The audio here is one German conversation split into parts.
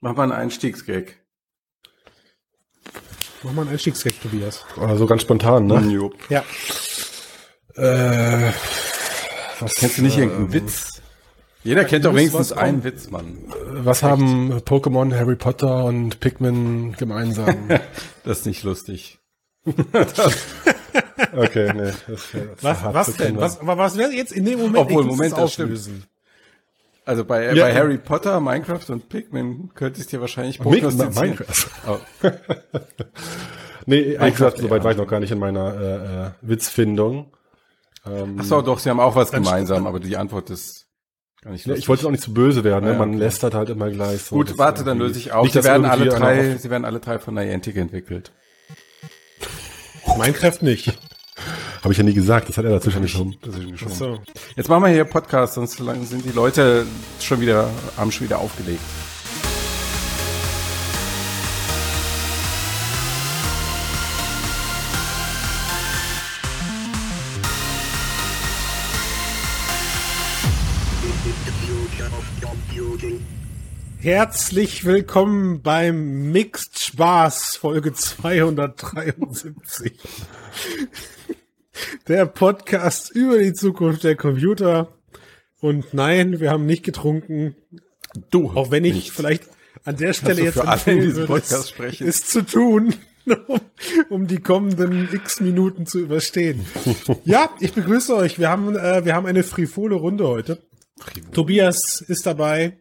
Mach mal einen Einstiegsgag. Mach mal einen Einstiegsgag, Tobias. Also ganz spontan, ne? Ja. Äh, Was kennst du nicht irgendeinen Witz? Jeder kennt doch wenigstens einen Witz, Mann. was haben Pokémon, Harry Potter und Pikmin gemeinsam? Das ist nicht lustig. okay, nee. Das, das Was, was denn? Was, aber was wäre jetzt in dem Moment? Obwohl, Moment, das stimmt. Also bei, Ja, bei. Harry Potter, Minecraft und Pikmin könnte ich dir wahrscheinlich prognostizieren. Minecraft. Oh. Nee, ja. soweit war ich noch gar nicht in meiner äh, äh, Witzfindung. Ähm, Ach so, doch, sie haben auch was gemeinsam, aber die Antwort ist gar nicht lustig. ich wollte auch nicht zu böse werden, ne? Ja, man okay. lästert halt immer gleich so. Gut, warte, dann löse ich auf. Nicht, sie, werden alle drei, sie werden alle drei von Niantic entwickelt. Minecraft nicht. Habe ich ja nie gesagt, das hat er dazwischen geschoben. So. Jetzt machen wir hier Podcast, sonst sind die Leute schon wieder, haben schon wieder aufgelegt. Herzlich willkommen beim Mixed Spaß Folge 273. Der Podcast über die Zukunft der Computer. Und nein, wir haben nicht getrunken, Du, auch wenn ich nicht. vielleicht an der Stelle jetzt für alle in empfehlen diesem würde, Podcast es, sprechen? es zu tun, um, um die kommenden x Minuten zu überstehen. ja, ich begrüße euch. Wir haben, äh, wir haben eine frivole Runde heute. Tobias ist dabei.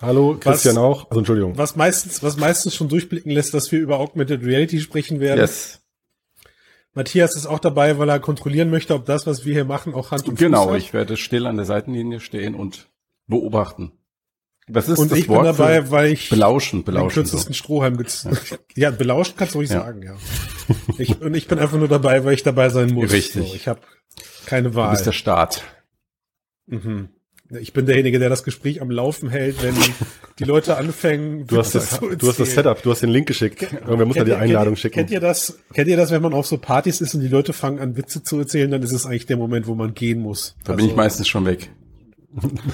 Hallo, Christian auch. Also Entschuldigung. was meistens, was meistens schon durchblicken lässt, dass wir über Augmented Reality sprechen werden. Yes. Matthias ist auch dabei, weil er kontrollieren möchte, ob das, was wir hier machen, auch Hand und Genau, Fuß hat. ich werde still an der Seitenlinie stehen und beobachten. Was ist und das ich bin Wort dabei, für weil ich belauschen, den belauschen. kürzesten Strohhalm gez ja. belauscht kannst du ruhig Ja. sagen, ja. Ich, und ich bin einfach nur dabei, weil ich dabei sein muss. Richtig. So, ich habe keine Du Wahl. bist der Staat. mhm. Ich bin derjenige, der das Gespräch am Laufen hält, wenn die Leute anfangen. Du hast, das, du hast das. Setup, du hast den Link geschickt. Irgendwer muss ja Kennt die Einladung kennt, schicken. Kennt ihr das? Kennt ihr das, wenn man auf so Partys ist und die Leute fangen an Witze zu erzählen, dann ist es eigentlich der Moment, wo man gehen muss. Da bin ich meistens schon weg.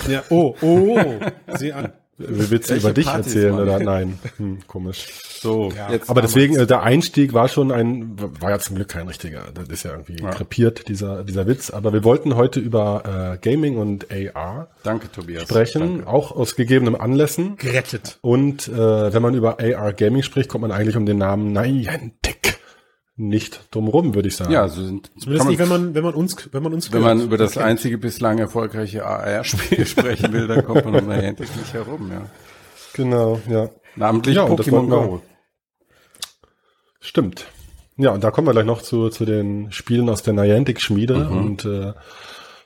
Ja, oh, oh, oh. Sieh an. Willst du über dich Partys, erzählen Mann? oder nein? Hm, komisch. So, Ja. jetzt Aber deswegen, äh, der Einstieg war schon ein, war ja zum Glück kein richtiger. Das ist ja irgendwie Ja. krepiert, dieser, dieser Witz. Aber wir wollten heute über äh, Gaming und AR Danke, Tobias. sprechen, Danke. auch aus gegebenen Anlässen. Gerettet. Und äh, wenn man über AR Gaming spricht, kommt man eigentlich um den Namen Niantic nicht drumrum, würde ich sagen. Ja, so sind, Zumindest nicht, wenn man, wenn man uns, wenn man uns wenn man über das Okay. einzige bislang erfolgreiche AR-Spiel sprechen will, dann kommt man um Niantic nicht herum, ja. Genau, ja. Namentlich Ja, und das Pokémon Go. Stimmt. Ja, und da kommen wir gleich noch zu, zu den Spielen aus der Niantic-Schmiede Mhm. und äh,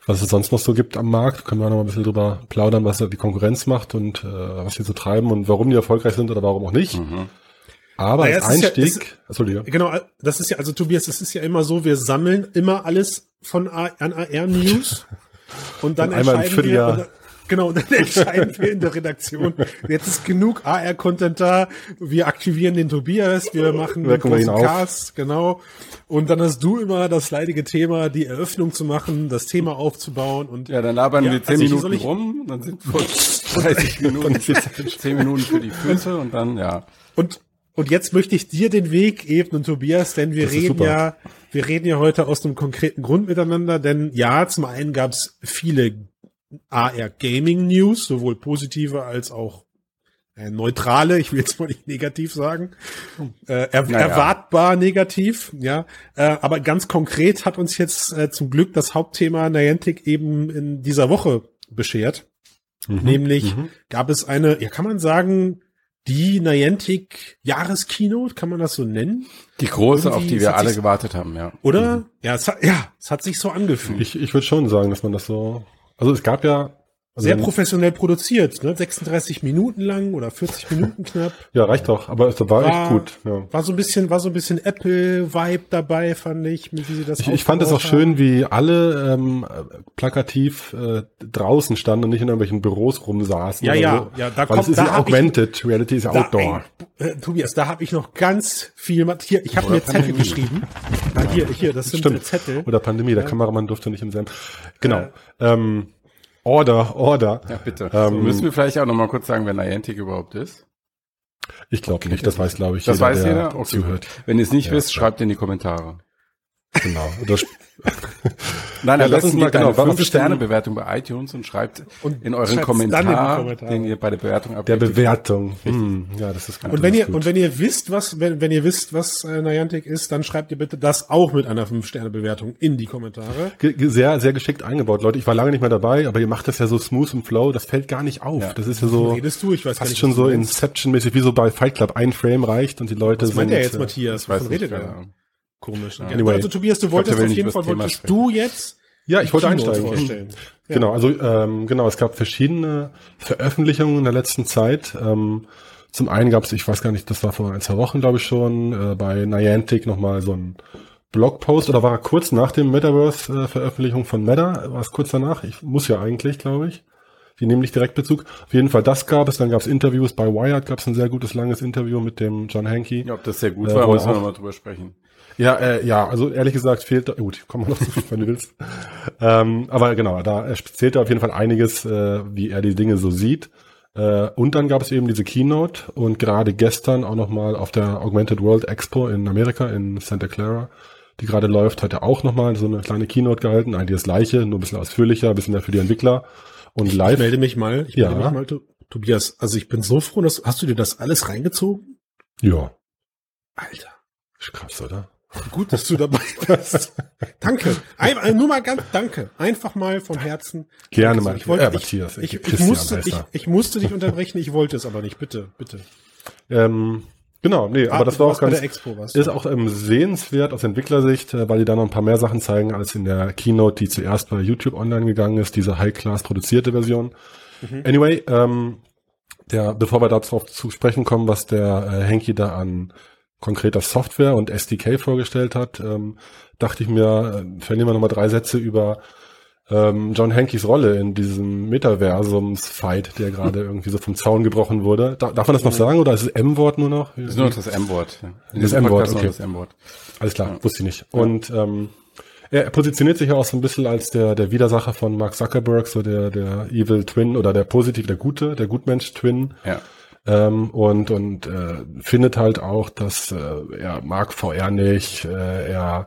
was es sonst noch so gibt am Markt. Können wir noch mal ein bisschen drüber plaudern, was da die Konkurrenz macht und äh, was die so treiben und warum die erfolgreich sind oder warum auch nicht. Mhm. Aber Naja, als ist ja- Einstieg, Entschuldige. Genau, das ist ja, also Tobias, es ist ja immer so, wir sammeln immer alles von A an AR News und dann Und entscheiden wir, und genau, dann entscheiden wir in der Redaktion, jetzt ist genug AR-Content da, wir aktivieren den Tobias, wir machen wir auf. Cast, genau, und dann hast du immer das leidige Thema, die Eröffnung zu machen, das Thema aufzubauen und Ja, dann labern Ja, wir zehn also Minuten ich- rum, dann sind vor 30 Minuten, zehn Minuten für die Füße und dann, ja. Und, und jetzt möchte ich dir den Weg ebnen, Tobias, denn wir reden super. ja, wir reden ja heute aus einem konkreten Grund miteinander, denn ja, zum einen gab es viele AR Gaming News, sowohl positive als auch äh, neutrale, ich will jetzt mal nicht negativ sagen, äh, er, Naja. erwartbar negativ, ja, äh, aber ganz konkret hat uns jetzt äh, zum Glück das Hauptthema Niantic eben in dieser Woche beschert. Mhm. Nämlich gab es eine, ja, kann man sagen, die Niantic Jahreskeynote, kann man das so nennen? Die große, auf Irgendwie, die es wir alle sich- gewartet haben, ja. Oder? Ja, es hat, ja, es hat sich so angefühlt. Ich, ich würde schon sagen, dass man das so. Also es gab ja. Also Sehr wenn- professionell produziert, ne? 36 Minuten lang oder 40 Minuten knapp. Ja, reicht doch. Aber es war, War- echt gut. Ja. War so ein bisschen, war so ein bisschen Apple-Vibe dabei, fand ich, mit wie sie das Ich, ich fand es auch aufgebaut schön, wie alle ähm, plakativ äh, draußen standen und nicht in irgendwelchen Büros rumsaßen. Ja, ja, so. ja, da Weil kommt- es ist da ja hab ich- Augmented Reality, ist ja Da, Outdoor. ey, äh, Tobias, da habe ich noch ganz viel. Hier, ich habe mir Zettel geschrieben. Ah, hier, hier, das sind Stimmt. Zettel. Oder Pandemie, der Kameramann durfte nicht im selben. Genau. Ähm, Order, Order. Ja, bitte. Ähm, so, müssen wir vielleicht auch noch mal kurz sagen, wer Niantic überhaupt ist? Ich glaube nicht, das weiß, glaube ich, Das weiß der jeder? Okay. zuhört. Wenn ihr es nicht Ja, wisst, ja. schreibt in die Kommentare. Genau. Oder Nein, Ja, lass uns mal- genau, eine was ist 5-Sterne-Bewertung bei iTunes und schreibt Und in euren Kommentar, Kommentare. den ihr bei der Bewertung der abgebt. Bewertung. Hm, ja, das ist gut. Und wenn ihr, gut. und wenn ihr wisst, was, wenn, wenn ihr wisst, was äh, Niantic ist, dann schreibt ihr bitte das auch mit einer 5-Sterne-Bewertung in die Kommentare. Ge- ge- sehr, sehr geschickt eingebaut, Leute. Ich war lange nicht mehr dabei, aber ihr macht das ja so smooth im Flow, das fällt gar nicht auf. Ja. Das ist ja so Redest du? Ich weiß gar fast nicht, schon was so du meinst. Inception-mäßig, wie so bei Fight Club. Ein Frame reicht und die Leute Was meint sind. er jetzt, äh, Matthias? Nicht, redet er? Komisch. Ja. Anyway. also Tobias, du wolltest glaub, auf jeden Fall, wolltest sprechen. du jetzt Ja, ich wollte einsteigen. vorstellen. Ja. Genau, also ähm, genau, es gab verschiedene Veröffentlichungen in der letzten Zeit. Ähm, zum einen gab es, ich weiß gar nicht, das war vor ein, zwei Wochen, glaube ich schon, äh, bei Niantic nochmal so ein Blogpost oder war kurz nach dem Metaverse-Veröffentlichung von Meta, war es kurz danach? Ich muss ja eigentlich, glaube ich. Die nehmen nicht direkt Bezug. Auf jeden Fall das gab es, dann gab es Interviews bei Wired, gab es ein sehr gutes langes Interview mit dem John Hankey. Ja, ob das sehr gut Äh, war, müssen wir nochmal drüber sprechen. Ja, äh, ja, also ehrlich gesagt fehlt da, gut, kommen wir noch zu, wenn du willst. Ähm, aber genau, da erzählt er auf jeden Fall einiges, äh, wie er die Dinge so sieht. Äh, und dann gab es eben diese Keynote und gerade gestern auch nochmal auf der Augmented World Expo in Amerika, in Santa Clara, die gerade läuft, hat er auch nochmal so eine kleine Keynote gehalten, eigentlich das gleiche, nur ein bisschen ausführlicher, ein bisschen mehr für die Entwickler und Ich live. melde mich mal. Ich Ja. melde mich mal, To- Tobias. Also ich bin so froh, dass, hast du dir das alles reingezogen? Ja, Alter. ist krass, oder? Gut, dass du dabei bist. danke. Ein, nur mal ganz danke. Einfach mal von Herzen. Gerne mal. Ich, wollte, ich, Matthias, ich, ich, Christian musste, ich, ich musste dich unterbrechen. Ich wollte es aber nicht. Bitte, bitte. Ähm, genau, nee, Ah, aber das war auch ganz, der Expo. Ist auch ähm, sehenswert aus Entwicklersicht, äh, weil die da noch ein paar mehr Sachen zeigen als in der Keynote, die zuerst bei YouTube online gegangen ist, diese High-Class produzierte Version. Mhm. Anyway, ähm, der, bevor wir darauf zu sprechen kommen, was der äh, Henki da an konkreter Software und SDK vorgestellt hat, ähm, dachte ich mir, äh, verlieren wir nochmal drei Sätze über ähm, John Hankys Rolle in diesem Metaversums-Fight, der gerade irgendwie so vom Zaun gebrochen wurde. Da, darf man das noch sagen oder ist es M-Wort nur noch? Das ist nur das M-Wort. Ja. Das M-Wort, okay. das. Alles klar, wusste ich nicht. Und ähm, er positioniert sich ja auch so ein bisschen als der, der Widersacher von Mark Zuckerberg, so der, der Evil Twin oder der positiv, der Gute, der Gutmensch-Twin. Ja. Ähm, und und äh, findet halt auch, dass äh, er mag VR nicht, äh, er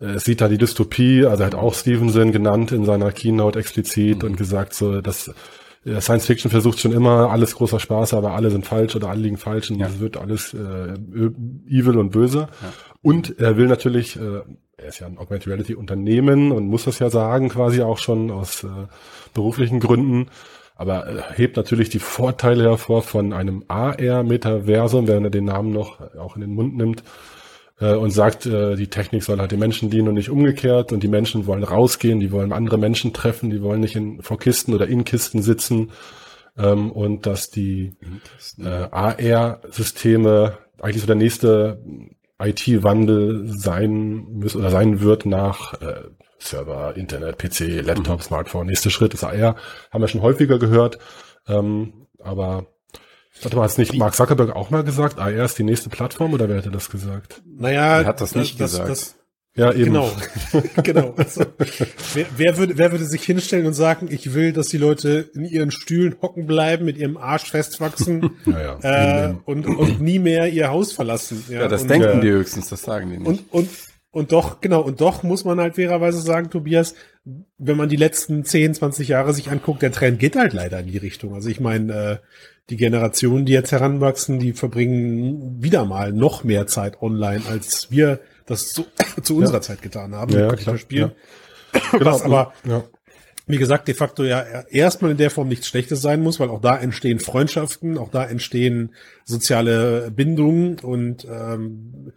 äh, sieht da die Dystopie, also er hat auch Stevenson genannt in seiner Keynote explizit und gesagt, so dass äh, Science Fiction versucht schon immer alles großer Spaß, aber alle sind falsch oder alle liegen falsch und Ja. es wird alles äh, evil und böse. Und er will natürlich, äh, er ist ja ein Augmented Reality Unternehmen und muss das ja sagen, quasi auch schon aus äh, beruflichen Gründen. Aber äh, hebt natürlich die Vorteile hervor von einem AR-Metaversum, wenn er den Namen noch auch in den Mund nimmt äh, und sagt, äh, die Technik soll halt den Menschen dienen und nicht umgekehrt. Und die Menschen wollen rausgehen, die wollen andere Menschen treffen, die wollen nicht in, vor Kisten oder in Kisten sitzen. Ähm, und dass die äh, AR-Systeme eigentlich so der nächste IT-Wandel sein muss oder sein wird nach äh, Server, Internet, PC, Laptop, Smartphone. Nächster Schritt ist AR. Haben wir schon häufiger gehört. Ähm, aber warte mal, hat nicht Mark Zuckerberg auch mal gesagt, AR ist die nächste Plattform oder wer hätte das gesagt? naja, Er hat das nicht gesagt. Ja, eben. Genau, genau. Also, wer, wer, würde, wer würde sich hinstellen und sagen, ich will, dass die Leute in ihren Stühlen hocken bleiben, mit ihrem Arsch festwachsen Ja, ja. äh, und, und nie mehr ihr Haus verlassen? Ja, das und, denken äh, die höchstens, das sagen die nicht. Und, und, und doch, genau, und doch muss man halt fairerweise sagen, Tobias, wenn man die letzten 10, 20 Jahre sich anguckt, der Trend geht halt leider in die Richtung. Also ich meine, äh, die Generationen, die jetzt heranwachsen, die verbringen wieder mal noch mehr Zeit online, als wir das zu, zu unserer Zeit getan haben. Ja, mit Computerspielen. genau. Was aber, ja. wie gesagt, de facto ja erstmal in der Form nichts Schlechtes sein muss, weil auch da entstehen Freundschaften, auch da entstehen soziale Bindungen und ähm,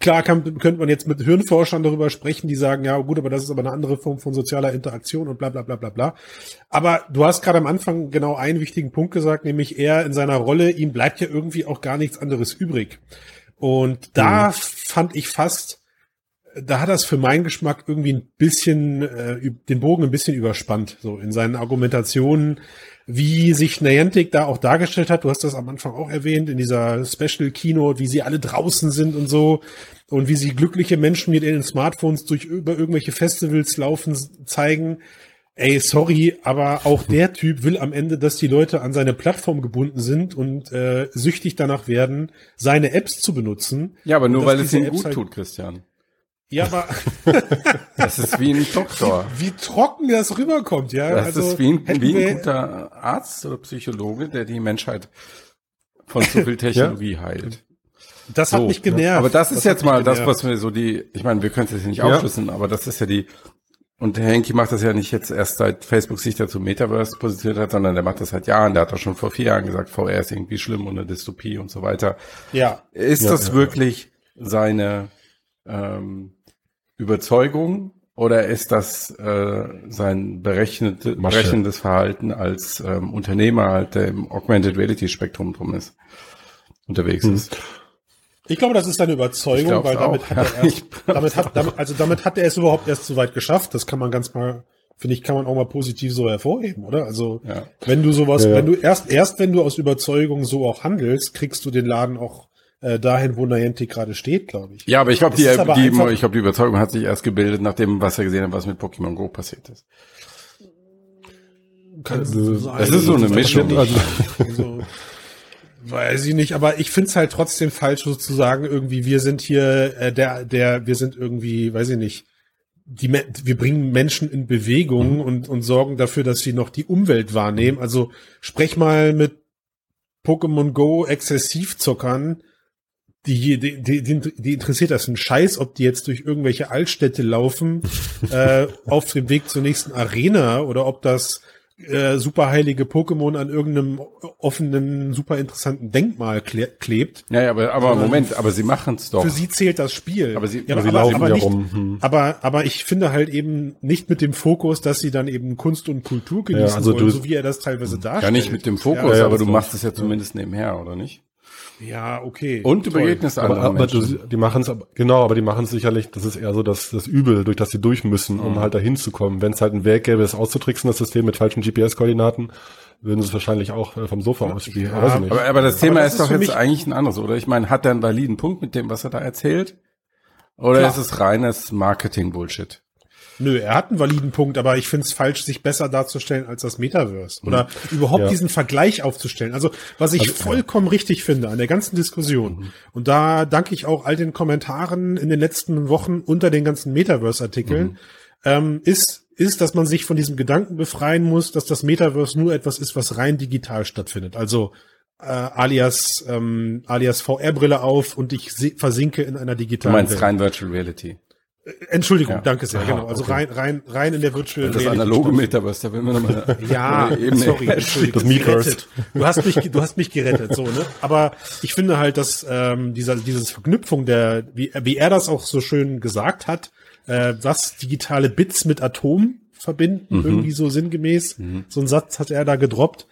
klar kann, könnte man jetzt mit Hirnforschern darüber sprechen, die sagen, ja gut, aber das ist aber eine andere Form von sozialer Interaktion und bla bla bla bla bla. Aber du hast gerade am Anfang genau einen wichtigen Punkt gesagt, nämlich er in seiner Rolle, ihm bleibt ja irgendwie auch gar nichts anderes übrig. Und da fand ich fast, da hat das für meinen Geschmack irgendwie ein bisschen äh, den Bogen ein bisschen überspannt, so in seinen Argumentationen, wie sich Niantic da auch dargestellt hat. Du hast das am Anfang auch erwähnt in dieser Special Keynote, wie sie alle draußen sind und so und wie sie glückliche Menschen mit ihren Smartphones durch über irgendwelche Festivals laufen zeigen. Ey, sorry, aber auch der Typ will am Ende, dass die Leute an seine Plattform gebunden sind und äh, süchtig danach werden, seine Apps zu benutzen. Ja, aber nur weil es ihm Apps gut halt- tut, Christian. Ja, aber Das ist wie ein Doktor. wie trocken das rüberkommt, ja. Das also, ist wie ein, wie ein guter Arzt oder Psychologe, der die Menschheit von zu viel Technologie heilt. Das hat So, mich genervt. Aber das ist hat jetzt mal das, genervt. was wir so die, ich meine, wir können es jetzt nicht Ja. aufschlüsseln, aber das ist ja die, und der Henki macht das ja nicht jetzt erst seit Facebook sich dazu Metaverse positioniert hat, sondern der macht das seit Jahren. Der hat doch schon vor vier Jahren gesagt, VR ist irgendwie schlimm und eine Dystopie und so weiter. Ja, Ist Ja, das ja, wirklich seine ähm, Überzeugung oder ist das äh, sein berechnete, Masche. berechnendes Verhalten als ähm, Unternehmer halt, der im Augmented Reality Spektrum drum ist, unterwegs Hm. ist? Ich glaube, das ist seine Überzeugung, weil damit hat er Ja, erst, damit hat, damit, also damit hat er es überhaupt erst so weit geschafft. Das kann man ganz mal, finde ich, kann man auch mal positiv so hervorheben, oder? Also, Ja. wenn du sowas, Ja, wenn du erst, erst wenn du aus Überzeugung so auch handelst, kriegst du den Laden auch äh, dahin, wo Niantic gerade steht, glaube ich. Ja, aber ich glaube, die, die, einfach- ich glaube, die Überzeugung hat sich erst gebildet, nachdem was er gesehen hat, was mit Pokémon Go passiert ist. Kann Also, es ist so eine Mischung. Also, also, weiß ich nicht, aber ich finde es halt trotzdem falsch sozusagen irgendwie, wir sind hier äh, der, der, wir sind irgendwie, weiß ich nicht, die, wir bringen Menschen in Bewegung und, und sorgen dafür, dass sie noch die Umwelt wahrnehmen. Also sprech mal mit Pokémon Go Exzessivzockern, die, die, die, die interessiert das ein Scheiß, ob die jetzt durch irgendwelche Altstädte laufen, äh, auf dem Weg zur nächsten Arena oder ob das äh, superheilige Pokémon an irgendeinem offenen, super interessanten Denkmal kle klebt. Ja, ja, aber, aber Moment, aber sie machen es doch. Für sie zählt das Spiel. Aber sie- ja, aber sie aber, laufen aber ja nicht, rum. Hm. aber, aber ich finde halt eben nicht mit dem Fokus, dass sie dann eben Kunst und Kultur genießen also wollen, du- so wie er das teilweise darstellt. ja, nicht mit dem Fokus, Ja, ja, aber du machst es ja zumindest nebenher, oder nicht? Ja, okay. Und du Toll. begegnest Aber, aber du, die machen es, genau, aber die machen es sicherlich, das ist eher so das, das Übel, durch das sie durch müssen, um Mhm. halt dahin zu kommen. Wenn es halt einen Weg gäbe, das auszutricksen, das System mit falschen GPS-Koordinaten, würden sie es wahrscheinlich auch äh, vom Sofa aus spielen. Ja. Aber, aber das Thema das ist ist doch jetzt eigentlich ein anderes, oder? Ich meine, hat er einen validen Punkt mit dem, was er da erzählt? Oder Klar. ist es reines Marketing-Bullshit? Nö, er hat einen validen Punkt, aber ich finde es falsch, sich besser darzustellen als das Metaverse. Oder überhaupt Ja. diesen Vergleich aufzustellen. Also, was ich vollkommen richtig finde an der ganzen Diskussion, und da danke ich auch all den Kommentaren in den letzten Wochen unter den ganzen Metaverse-Artikeln, ähm, ist, ist, dass man sich von diesem Gedanken befreien muss, dass das Metaverse nur etwas ist, was rein digital stattfindet. Also äh, alias, ähm, alias VR-Brille auf und ich versinke in einer Du digitalen meinst Welt. rein Virtual Reality. Entschuldigung, Ja. danke sehr, Aha, genau. Also okay. rein, rein, rein in der Virtual Das analoge. Metaverse, da will man nochmal Ja, sorry, Entschuldigung. Das. Du hast mich, du hast mich gerettet, so, ne? Aber ich finde halt, dass ähm, dieser, dieses Verknüpfung der, wie, wie er das auch so schön gesagt hat, äh, was digitale Bits mit Atom verbinden, irgendwie so sinngemäß. So ein Satz hat er da gedroppt.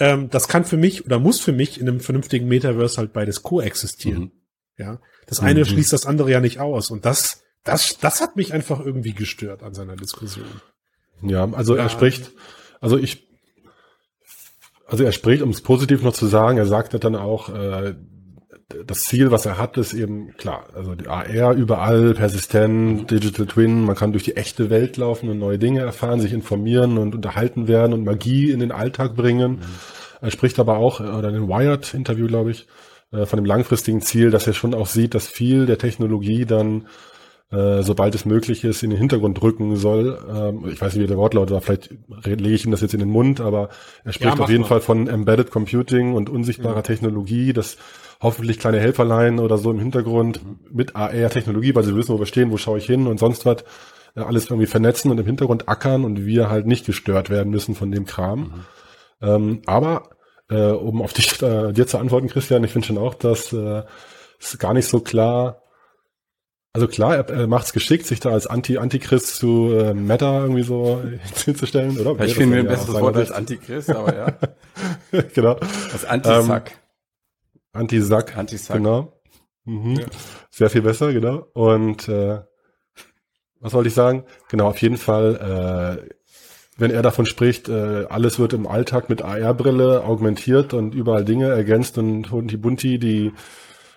Ähm, das kann für mich oder muss für mich in einem vernünftigen Metaverse halt beides koexistieren. Ja, das eine schließt das andere ja nicht aus und das, das, das hat mich einfach irgendwie gestört an seiner Diskussion. Ja, also Ja. er spricht, also ich, also er spricht, um es positiv noch zu sagen, er sagt ja dann auch, äh, das Ziel, was er hat, ist eben klar, also die AR überall, persistent, Digital Twin, man kann durch die echte Welt laufen und neue Dinge erfahren, sich informieren und unterhalten werden und Magie in den Alltag bringen. Er spricht aber auch, äh, oder in dem Wired-Interview, glaube ich, äh, von dem langfristigen Ziel, dass er schon auch sieht, dass viel der Technologie dann äh, sobald es möglich ist, in den Hintergrund rücken soll. Ähm, ich weiß nicht, wie der Wortlaut war, vielleicht lege ich ihm das jetzt in den Mund, aber er spricht mach auf jeden mal. Fall von Embedded Computing und unsichtbarer Technologie, dass hoffentlich kleine Helferlein oder so im Hintergrund mit AR-Technologie, weil sie wissen, wo wir stehen, wo schaue ich hin und sonst was, äh, alles irgendwie vernetzen und im Hintergrund ackern und wir halt nicht gestört werden müssen von dem Kram. Ähm, aber äh, um auf dich, äh, dir zu antworten, Christian, ich finde schon auch, dass äh, es gar nicht so klar also klar, er, er macht es geschickt, sich da als Anti Antichrist zu äh, Meta irgendwie so hinzustellen, oder? Ich Wäre finde mir ein ja besseres Wort als. Antichrist, aber ja. genau. Als Antisack. Anti-Sack. Antisack. Genau. Mhm. Sehr viel besser, genau. Und äh, was wollte ich sagen? Genau, auf jeden Fall, äh, wenn er davon spricht, äh, alles wird im Alltag mit AR-Brille augmentiert und überall Dinge ergänzt und Hunti Bunti, die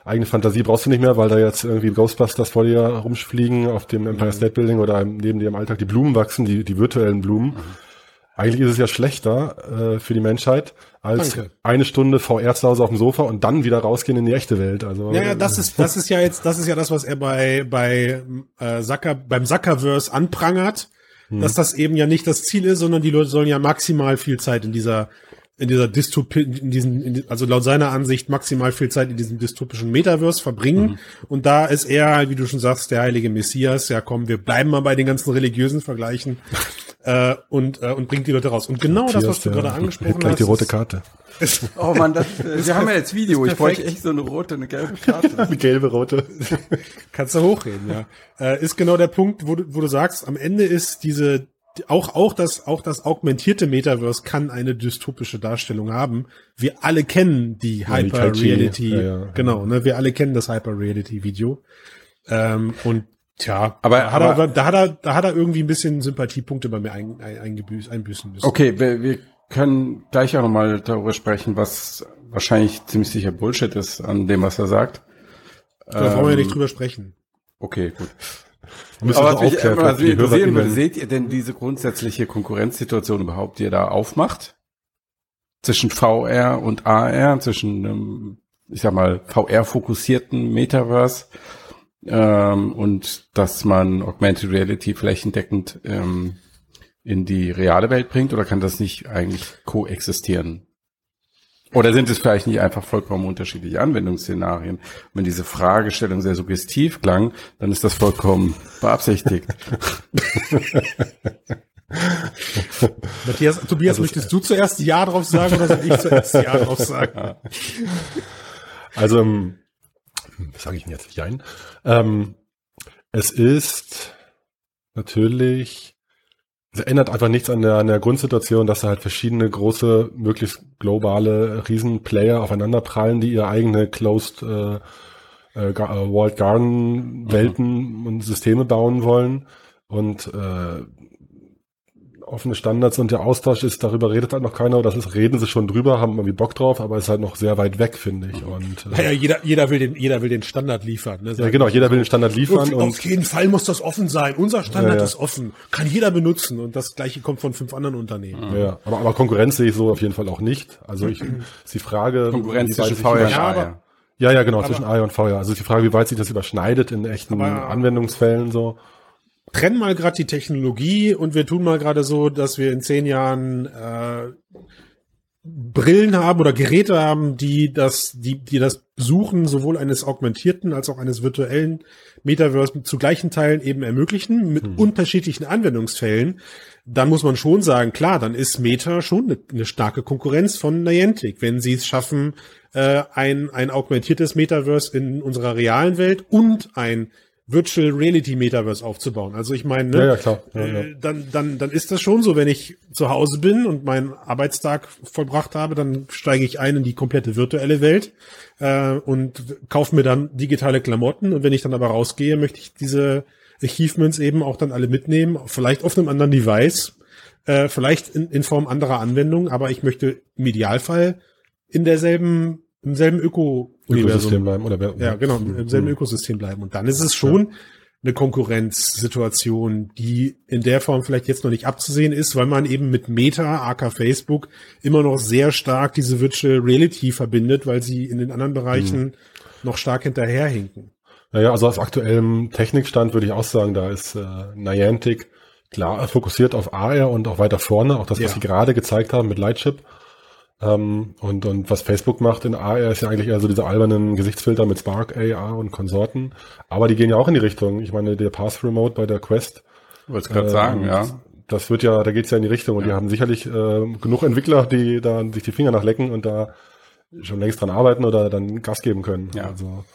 eigene Fantasie brauchst du nicht mehr, weil da jetzt irgendwie Ghostbusters vor dir rumfliegen auf dem Empire State Building oder neben dir im Alltag die Blumen wachsen, die, die virtuellen Blumen. eigentlich ist es ja schlechter äh, für die Menschheit als Danke. eine Stunde VR zu Hause auf dem Sofa und dann wieder rausgehen in die echte Welt. Also Ja, ja, das ist, das ist ja jetzt, das ist ja das, was er bei, bei äh, Zucker, beim Zuckerverse anprangert, dass das eben ja nicht das Ziel ist, sondern die Leute sollen ja maximal viel Zeit in dieser, in dieser Dystopie, in diesen, in, also laut seiner Ansicht maximal viel Zeit in diesem dystopischen Metaverse verbringen. Und da ist er, wie du schon sagst, der heilige Messias. Ja, komm, wir bleiben mal bei den ganzen religiösen Vergleichen äh, und und, und bringt die Leute raus. Und genau das, was du der gerade angesprochen hält gleich hast, die rote ist- Karte. Oh man, das, äh, wir haben ja jetzt Video. Ich bräuchte perfekt. echt so eine rote, eine gelbe Karte. Die gelbe, rote. Kannst du hochreden, ja. Äh, ist genau der Punkt, wo du, wo du sagst, am Ende ist diese, auch, auch das, auch das augmentierte Metaverse kann eine dystopische Darstellung haben. Wir alle kennen die Ja, die Hyper Reality, Tai Chi, ja, ja. genau, ne, wir alle kennen das Hyper Reality Video. Ähm, und, tja, Aber- da hat, aber- er, da hat er, da hat er irgendwie ein bisschen Sympathiepunkte bei mir ein, ein, eingebüßt, einbüßen müssen. Okay, wir, wir können gleich auch nochmal darüber sprechen, was wahrscheinlich ziemlich sicher Bullshit ist an dem, was er sagt. Da wollen wir ja Ähm, nicht drüber sprechen. Okay, gut. Müssen Aber was mich, die interessieren würde, seht ihr denn diese grundsätzliche Konkurrenzsituation überhaupt, die ihr da aufmacht? Zwischen VR und AR, zwischen einem, ich sag mal, VR-fokussierten Metaverse ähm, und dass man Augmented Reality flächendeckend ähm, in die reale Welt bringt oder kann das nicht eigentlich koexistieren? Oder sind es vielleicht nicht einfach vollkommen unterschiedliche Anwendungsszenarien? Wenn diese Fragestellung sehr suggestiv klang, dann ist das vollkommen beabsichtigt. Matthias, Tobias, möchtest du zuerst Ja drauf sagen oder soll ich zuerst Ja drauf sagen? Also, ähm, was sage ich denn jetzt? Jein. Ähm, es ist natürlich, es ändert einfach nichts an der, an der Grundsituation, dass da halt verschiedene große, möglichst globale Riesenplayer aufeinander prallen, die ihre eigene Closed äh, äh, äh, Walled Garden Welten und Systeme bauen wollen. Und äh, offene Standards und der Austausch ist, darüber redet halt noch keiner, oder das ist, reden sie schon drüber, haben irgendwie Bock drauf, aber ist halt noch sehr weit weg, finde ich. Und äh, Naja, jeder, jeder will den, jeder will den Standard liefern. Ne? ja, genau, jeder will den Standard liefern Auf, und auf jeden Fall muss das offen sein. Unser Standard Ja, ja. ist offen. Kann jeder benutzen. Und das gleiche kommt von fünf anderen Unternehmen. ja, aber, aber Konkurrenz sehe ich so auf jeden Fall auch nicht. Also ich ist die Frage, Konkurrenz wie weit zwischen sich VR und Ja, aber-. Ja, ja, genau, zwischen AR und VR. Also ist die Frage, wie weit sich das überschneidet in echten Aber- Anwendungsfällen so. Trennen mal gerade die Technologie und wir tun mal gerade so, dass wir in zehn Jahren äh, Brillen haben oder Geräte haben, die das, die, die das Besuchen sowohl eines augmentierten als auch eines virtuellen Metaverse zu gleichen Teilen eben ermöglichen, mit unterschiedlichen Anwendungsfällen, dann muss man schon sagen, klar, dann ist Meta schon eine, eine starke Konkurrenz von Niantic, wenn sie es schaffen, äh, ein, ein augmentiertes Metaverse in unserer realen Welt und ein Virtual Reality Metaverse aufzubauen. Also ich meine, ne, Ja, ja, klar. Ja, äh, dann, dann, dann ist das schon so, wenn ich zu Hause bin und meinen Arbeitstag vollbracht habe, dann steige ich ein in die komplette virtuelle Welt äh, und kaufe mir dann digitale Klamotten. Und wenn ich dann aber rausgehe, möchte ich diese Achievements eben auch dann alle mitnehmen, vielleicht auf einem anderen Device, äh, vielleicht in, in Form anderer Anwendungen, aber ich möchte im Idealfall in derselben, im selben Öko-Universum Ökosystem bleiben oder ja, genau, im selben Ökosystem bleiben. Und dann ist es schon eine Konkurrenzsituation, die in der Form vielleicht jetzt noch nicht abzusehen ist, weil man eben mit Meta, aka Facebook, immer noch sehr stark diese Virtual Reality verbindet, weil sie in den anderen Bereichen noch stark hinterherhinken. Naja, also aus aktuellem Technikstand würde ich auch sagen, da ist äh, Niantic klar fokussiert auf AR und auch weiter vorne, auch das, was Ja. sie gerade gezeigt haben mit Lightchip. Ähm, und, und was Facebook macht in AR ist ja eigentlich eher so diese albernen Gesichtsfilter mit Spark AR und Konsorten. Aber die gehen ja auch in die Richtung. Ich meine, der Pass Remote bei der Quest, Wollte ich gerade äh, sagen, ja. das wird ja, da geht's ja in die Richtung. Und die haben sicherlich äh, genug Entwickler, die da sich die Finger nachlecken und da schon längst dran arbeiten oder dann Gas geben können. Ja. Also,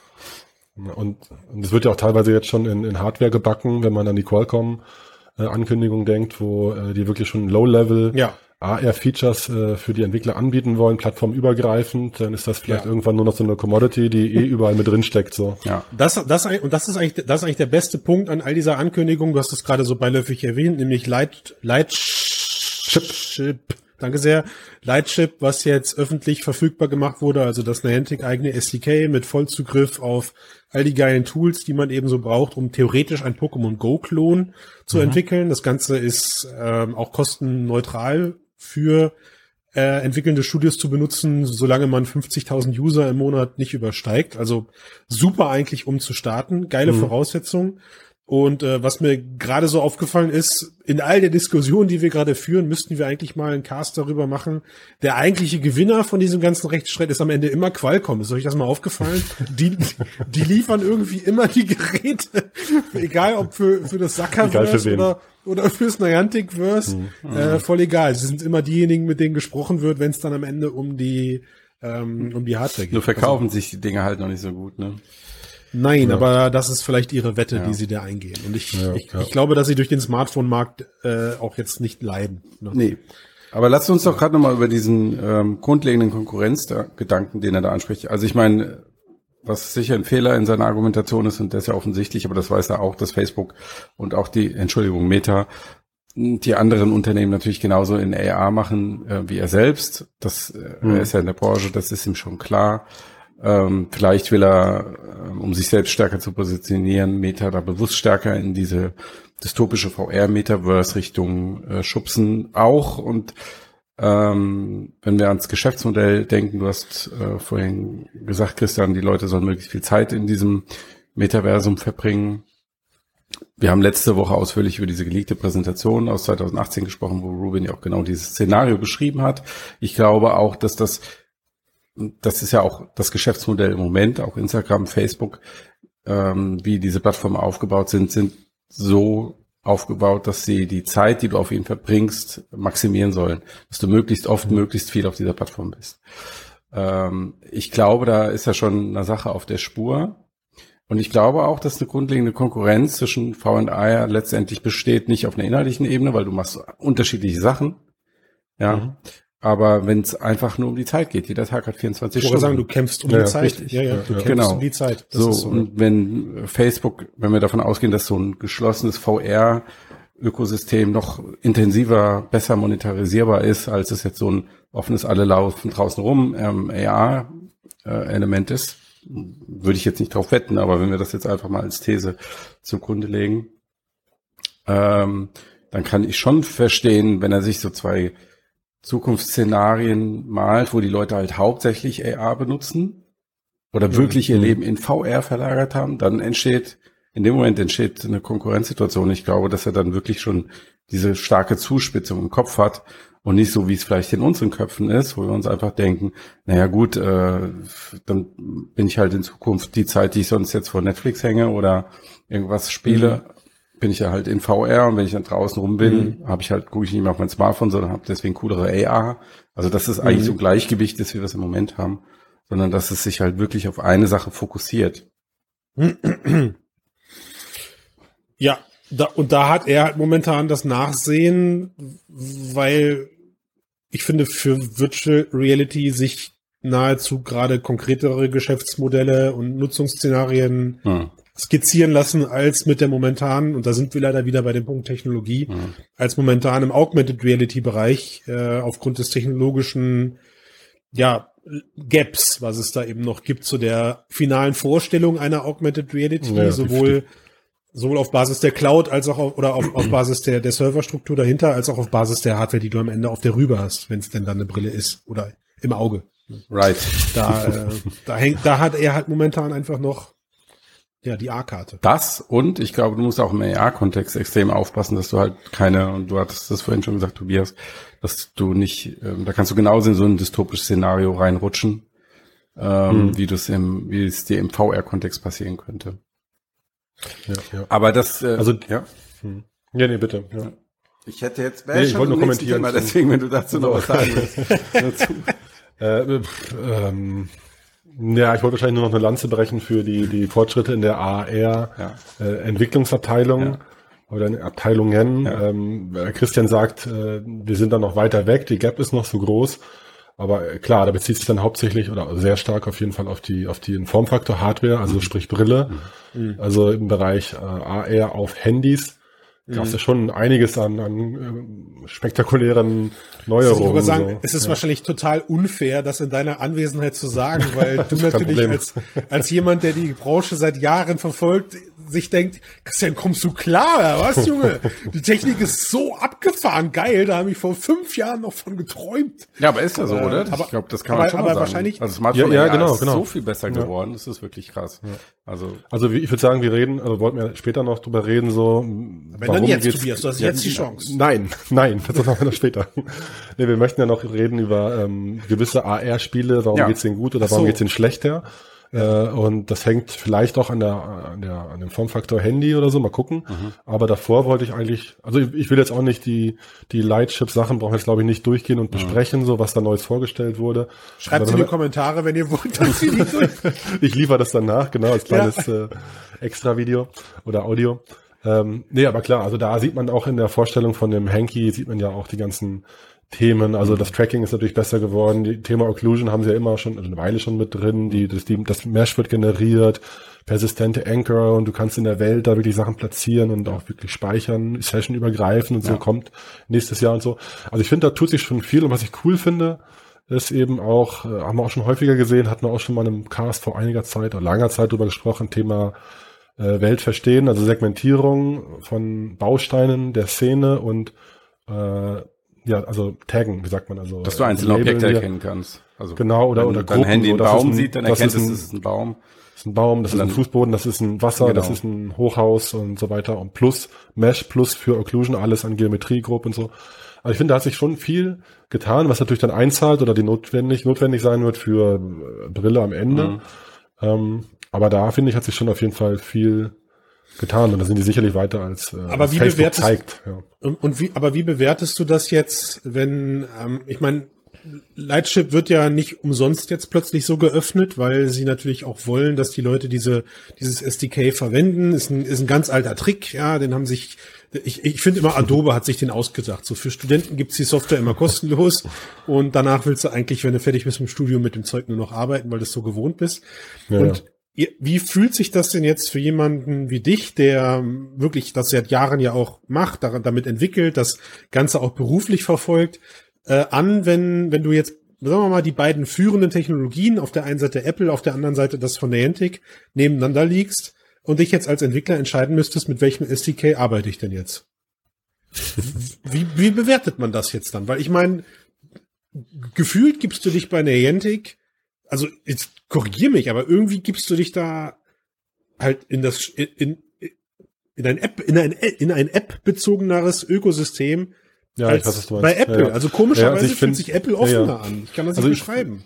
und, und es wird ja auch teilweise jetzt schon in, in Hardware gebacken, wenn man an die Qualcomm-Ankündigung denkt, wo äh, die wirklich schon Low-Level Ja. AR-Features äh, für die Entwickler anbieten wollen, plattformübergreifend, dann ist das vielleicht Ja. irgendwann nur noch so eine Commodity, die eh überall mit drin steckt. So. Ja. Das, das, und das ist eigentlich, das ist eigentlich der beste Punkt an all dieser Ankündigung. Du hast es gerade so beiläufig erwähnt, nämlich Light, Light Chip, danke sehr. Lightship, was jetzt öffentlich verfügbar gemacht wurde, also das Niantic eigene SDK mit Vollzugriff auf all die geilen Tools, die man eben so braucht, um theoretisch ein Pokémon Go-Klon zu mhm. entwickeln. Das Ganze ist ähm, auch kostenneutral für äh, entwickelnde Studios zu benutzen, solange man 50.000 User im Monat nicht übersteigt. Also super eigentlich, um zu starten. Geile mhm. Voraussetzung. Und äh, was mir gerade so aufgefallen ist, in all der Diskussion, die wir gerade führen, müssten wir eigentlich mal einen Cast darüber machen. Der eigentliche Gewinner von diesem ganzen Rechtsstreit ist am Ende immer Qualcomm. Ist euch das mal aufgefallen? Die, die liefern irgendwie immer die Geräte, egal ob für, für das Zuckerverse oder, oder fürs Niantic-Verse, mhm. äh, voll egal. Sie sind immer diejenigen, mit denen gesprochen wird, wenn es dann am Ende um die ähm, um die Hardware geht. Nur verkaufen also, sich die Dinge halt noch nicht so gut, ne? Nein, ja. aber das ist vielleicht ihre Wette, ja. die sie da eingehen. Und ich, ja, ich, ich, glaube, dass sie durch den Smartphone-Markt äh, auch jetzt nicht leiden. Ne? Nee. Aber lasst uns doch gerade nochmal über diesen ähm, grundlegenden Konkurrenzgedanken, den er da anspricht. Also ich meine, was sicher ein Fehler in seiner Argumentation ist, und das ist ja offensichtlich, aber das weiß er auch, dass Facebook und auch die, Entschuldigung, Meta, die anderen Unternehmen natürlich genauso in AR machen äh, wie er selbst. Das äh, mhm. er ist ja in der Branche, das ist ihm schon klar. Ähm, vielleicht will er, ähm, um sich selbst stärker zu positionieren, Meta da bewusst stärker in diese dystopische VR-Metaverse-Richtung äh, schubsen auch. Und ähm, wenn wir ans Geschäftsmodell denken, du hast äh, vorhin gesagt, Christian, die Leute sollen möglichst viel Zeit in diesem Metaversum verbringen. Wir haben letzte Woche ausführlich über diese geleakte Präsentation aus 2018 gesprochen, wo Ruben ja auch genau dieses Szenario beschrieben hat. Ich glaube auch, dass das das ist ja auch das Geschäftsmodell im Moment, auch Instagram, Facebook, ähm, wie diese Plattformen aufgebaut sind, sind so aufgebaut, dass sie die Zeit, die du auf ihnen verbringst, maximieren sollen, dass du möglichst oft, mhm. möglichst viel auf dieser Plattform bist. Ähm, ich glaube, da ist ja schon eine Sache auf der Spur. Und ich glaube auch, dass eine grundlegende Konkurrenz zwischen V&I letztendlich besteht, nicht auf einer inhaltlichen Ebene, weil du machst unterschiedliche Sachen. Ja. Mhm. Aber wenn es einfach nur um die Zeit geht, jeder Tag hat 24 ich Stunden. Ich sagen, du kämpfst um ja, die Zeit. Richtig. Ja, ja, du kämpfst genau. um die Zeit. Das so, so, und wenn Facebook, wenn wir davon ausgehen, dass so ein geschlossenes VR Ökosystem noch intensiver, besser monetarisierbar ist, als es jetzt so ein offenes alle laufen draußen rum ähm, AR äh, Element ist, würde ich jetzt nicht drauf wetten, aber wenn wir das jetzt einfach mal als These zugrunde legen, ähm, dann kann ich schon verstehen, wenn er sich so zwei Zukunftsszenarien malt, wo die Leute halt hauptsächlich AR benutzen oder mhm. wirklich ihr Leben in VR verlagert haben, dann entsteht, in dem Moment entsteht eine Konkurrenzsituation. Ich glaube, dass er dann wirklich schon diese starke Zuspitzung im Kopf hat und nicht so, wie es vielleicht in unseren Köpfen ist, wo wir uns einfach denken, naja gut, äh, dann bin ich halt in Zukunft die Zeit, die ich sonst jetzt vor Netflix hänge oder irgendwas spiele, mhm bin ich ja halt in VR und wenn ich dann draußen rum bin, mhm. habe ich halt, gucke ich nicht mehr auf mein Smartphone, sondern habe deswegen coolere AR. Also dass es mhm. eigentlich so Gleichgewicht ist, wie wir es im Moment haben, sondern dass es sich halt wirklich auf eine Sache fokussiert. Ja, da, und da hat er halt momentan das Nachsehen, weil ich finde, für Virtual Reality sich nahezu gerade konkretere Geschäftsmodelle und Nutzungsszenarien hm skizzieren lassen als mit der momentanen, und da sind wir leider wieder bei dem Punkt Technologie, mhm. als momentan im Augmented Reality Bereich, äh, aufgrund des technologischen, ja, Gaps, was es da eben noch gibt zu der finalen Vorstellung einer Augmented Reality, ja, sowohl, sowohl auf Basis der Cloud als auch auf, oder auf, auf Basis der, der Serverstruktur dahinter, als auch auf Basis der Hardware, die du am Ende auf der Rübe hast, wenn es denn dann eine Brille ist oder im Auge. Right. Da, äh, da hängt, da hat er halt momentan einfach noch ja, die A-Karte. Das und ich glaube, du musst auch im AR-Kontext extrem aufpassen, dass du halt keine, und du hattest das vorhin schon gesagt, Tobias, dass du nicht, ähm, da kannst du genauso in so ein dystopisches Szenario reinrutschen, ähm, mhm. wie du es im, wie es dir im VR-Kontext passieren könnte. Ja, ja. Aber das, äh, also, ja. Hm. Ja, nee, bitte. Ja. Ich hätte jetzt, nee, ich wollte nur kommentieren. Thema, deswegen, wenn du dazu noch was sagen willst. äh, ähm, ja, ich wollte wahrscheinlich nur noch eine Lanze brechen für die, die Fortschritte in der AR-Entwicklungsabteilung. Ja. Äh, oder Abteilungen. Ja. Ähm, Christian sagt, äh, wir sind da noch weiter weg, die Gap ist noch so groß. Aber äh, klar, da bezieht sich dann hauptsächlich oder sehr stark auf jeden Fall auf die auf den Formfaktor Hardware, also mhm. sprich Brille. Mhm. Also im Bereich äh, AR auf Handys. Gab es ja schon einiges an, an ähm, spektakulären Neuerungen. Ich würde sagen, so. es ist ja. wahrscheinlich total unfair, das in deiner Anwesenheit zu sagen, weil du natürlich als, als jemand, der die Branche seit Jahren verfolgt, sich denkt, Christian, kommst du klar, was, Junge? Die Technik ist so abgefahren, geil, da habe ich vor fünf Jahren noch von geträumt. Ja, aber ist ja so, oder? aber- ich glaube, das kann aber- man schon aber sagen. wahrscheinlich- also Smartphone Ja, ja, genau, ist genau. so viel besser Ja. geworden. Das ist wirklich krass. Also Also wie- ich würde sagen, wir reden, also wollten wir später noch drüber reden, so. Wenn dann jetzt, Tobias, du hast jetzt die Chance. Nein, nein, das machen wir noch später. nee, wir möchten ja noch reden über ähm, gewisse AR-Spiele, warum Ja. geht's denen gut oder so. warum geht's denen schlechter. Äh, und das hängt vielleicht auch an der, an der, an dem Formfaktor Handy oder so, mal gucken. Mhm. Aber davor wollte ich eigentlich, also ich, ich will jetzt auch nicht die, die Lightship-Sachen brauchen wir jetzt glaube ich nicht durchgehen und besprechen, so was da Neues vorgestellt wurde. Schreibt sie in die Kommentare, wenn ihr wollt, dass sie die durch. ich liefere das dann nach, genau, als kleines äh, Extra-Video oder Audio. Ähm, nee, aber klar, also da sieht man auch in der Vorstellung von dem Hanky, sieht man ja auch die ganzen Themen. Also das Tracking ist natürlich besser geworden. Die Thema Occlusion haben sie ja immer schon, also eine Weile schon mit drin. Die, das, die, das Mesh wird generiert, persistente Anchor und du kannst in der Welt da wirklich Sachen platzieren und auch wirklich speichern, Session übergreifen und so Ja. kommt nächstes Jahr und so. Also ich finde, da tut sich schon viel und was ich cool finde, ist eben auch, äh, haben wir auch schon häufiger gesehen, hatten wir auch schon mal in einem Cast vor einiger Zeit oder langer Zeit drüber gesprochen, Thema äh, Welt verstehen, also Segmentierung von Bausteinen der Szene und äh, ja, also taggen, wie sagt man also. dass du einzelne Labeln Objekte erkennen kannst. Also Genau, oder- wenn oder dein Gruppen, Handy so, einen ist Baum ein- sieht, dann es, ein- das ist ein Baum. Das ist ein Baum, das ist ein dann- Fußboden, das ist ein Wasser, Genau. das ist ein Hochhaus und so weiter und plus Mesh, plus für Occlusion, alles an Geometrie grob und so. Also ich finde, da hat sich schon viel getan, was natürlich dann einzahlt oder die notwendig, notwendig sein wird für äh, Brille am Ende. Mhm. Ähm, aber da finde ich, hat sich schon auf jeden Fall viel getan und da sind die sicherlich weiter als äh, Aber als wie Facebook bewertest- zeigt. Ja. Und, wie, aber wie bewertest du das jetzt, wenn, ähm, ich meine, Lightship wird ja nicht umsonst jetzt plötzlich so geöffnet, weil sie natürlich auch wollen, dass die Leute diese, dieses SDK verwenden. Ist ein, ist ein ganz alter Trick, ja, den haben sich, ich, ich finde immer, Adobe hat sich den ausgedacht. So für Studenten gibt's die Software immer kostenlos und danach willst du eigentlich, wenn du fertig bist im Studium mit dem Zeug nur noch arbeiten, weil du es so gewohnt bist. Ja, und ja. Wie fühlt sich das denn jetzt für jemanden wie dich, der wirklich das seit Jahren ja auch macht, damit entwickelt, das Ganze auch beruflich verfolgt, äh, an, wenn, wenn du jetzt, sagen wir mal, die beiden führenden Technologien, auf der einen Seite Apple, auf der anderen Seite das von Niantic, nebeneinander liegst und dich jetzt als Entwickler entscheiden müsstest, mit welchem SDK arbeite ich denn jetzt? Wie, wie bewertet man das jetzt dann? Weil ich meine, gefühlt gibst du dich bei Niantic, also jetzt korrigier mich, aber irgendwie gibst du dich da halt in das in, in, in ein App in ein in ein App bezogeneres Ökosystem Ja, als ich weiß, was du bei meinst. Apple. Ja, ja. Also komischerweise Ja, also ich fühlt find- sich Apple offener an. Ich kann das Also nicht ich- beschreiben.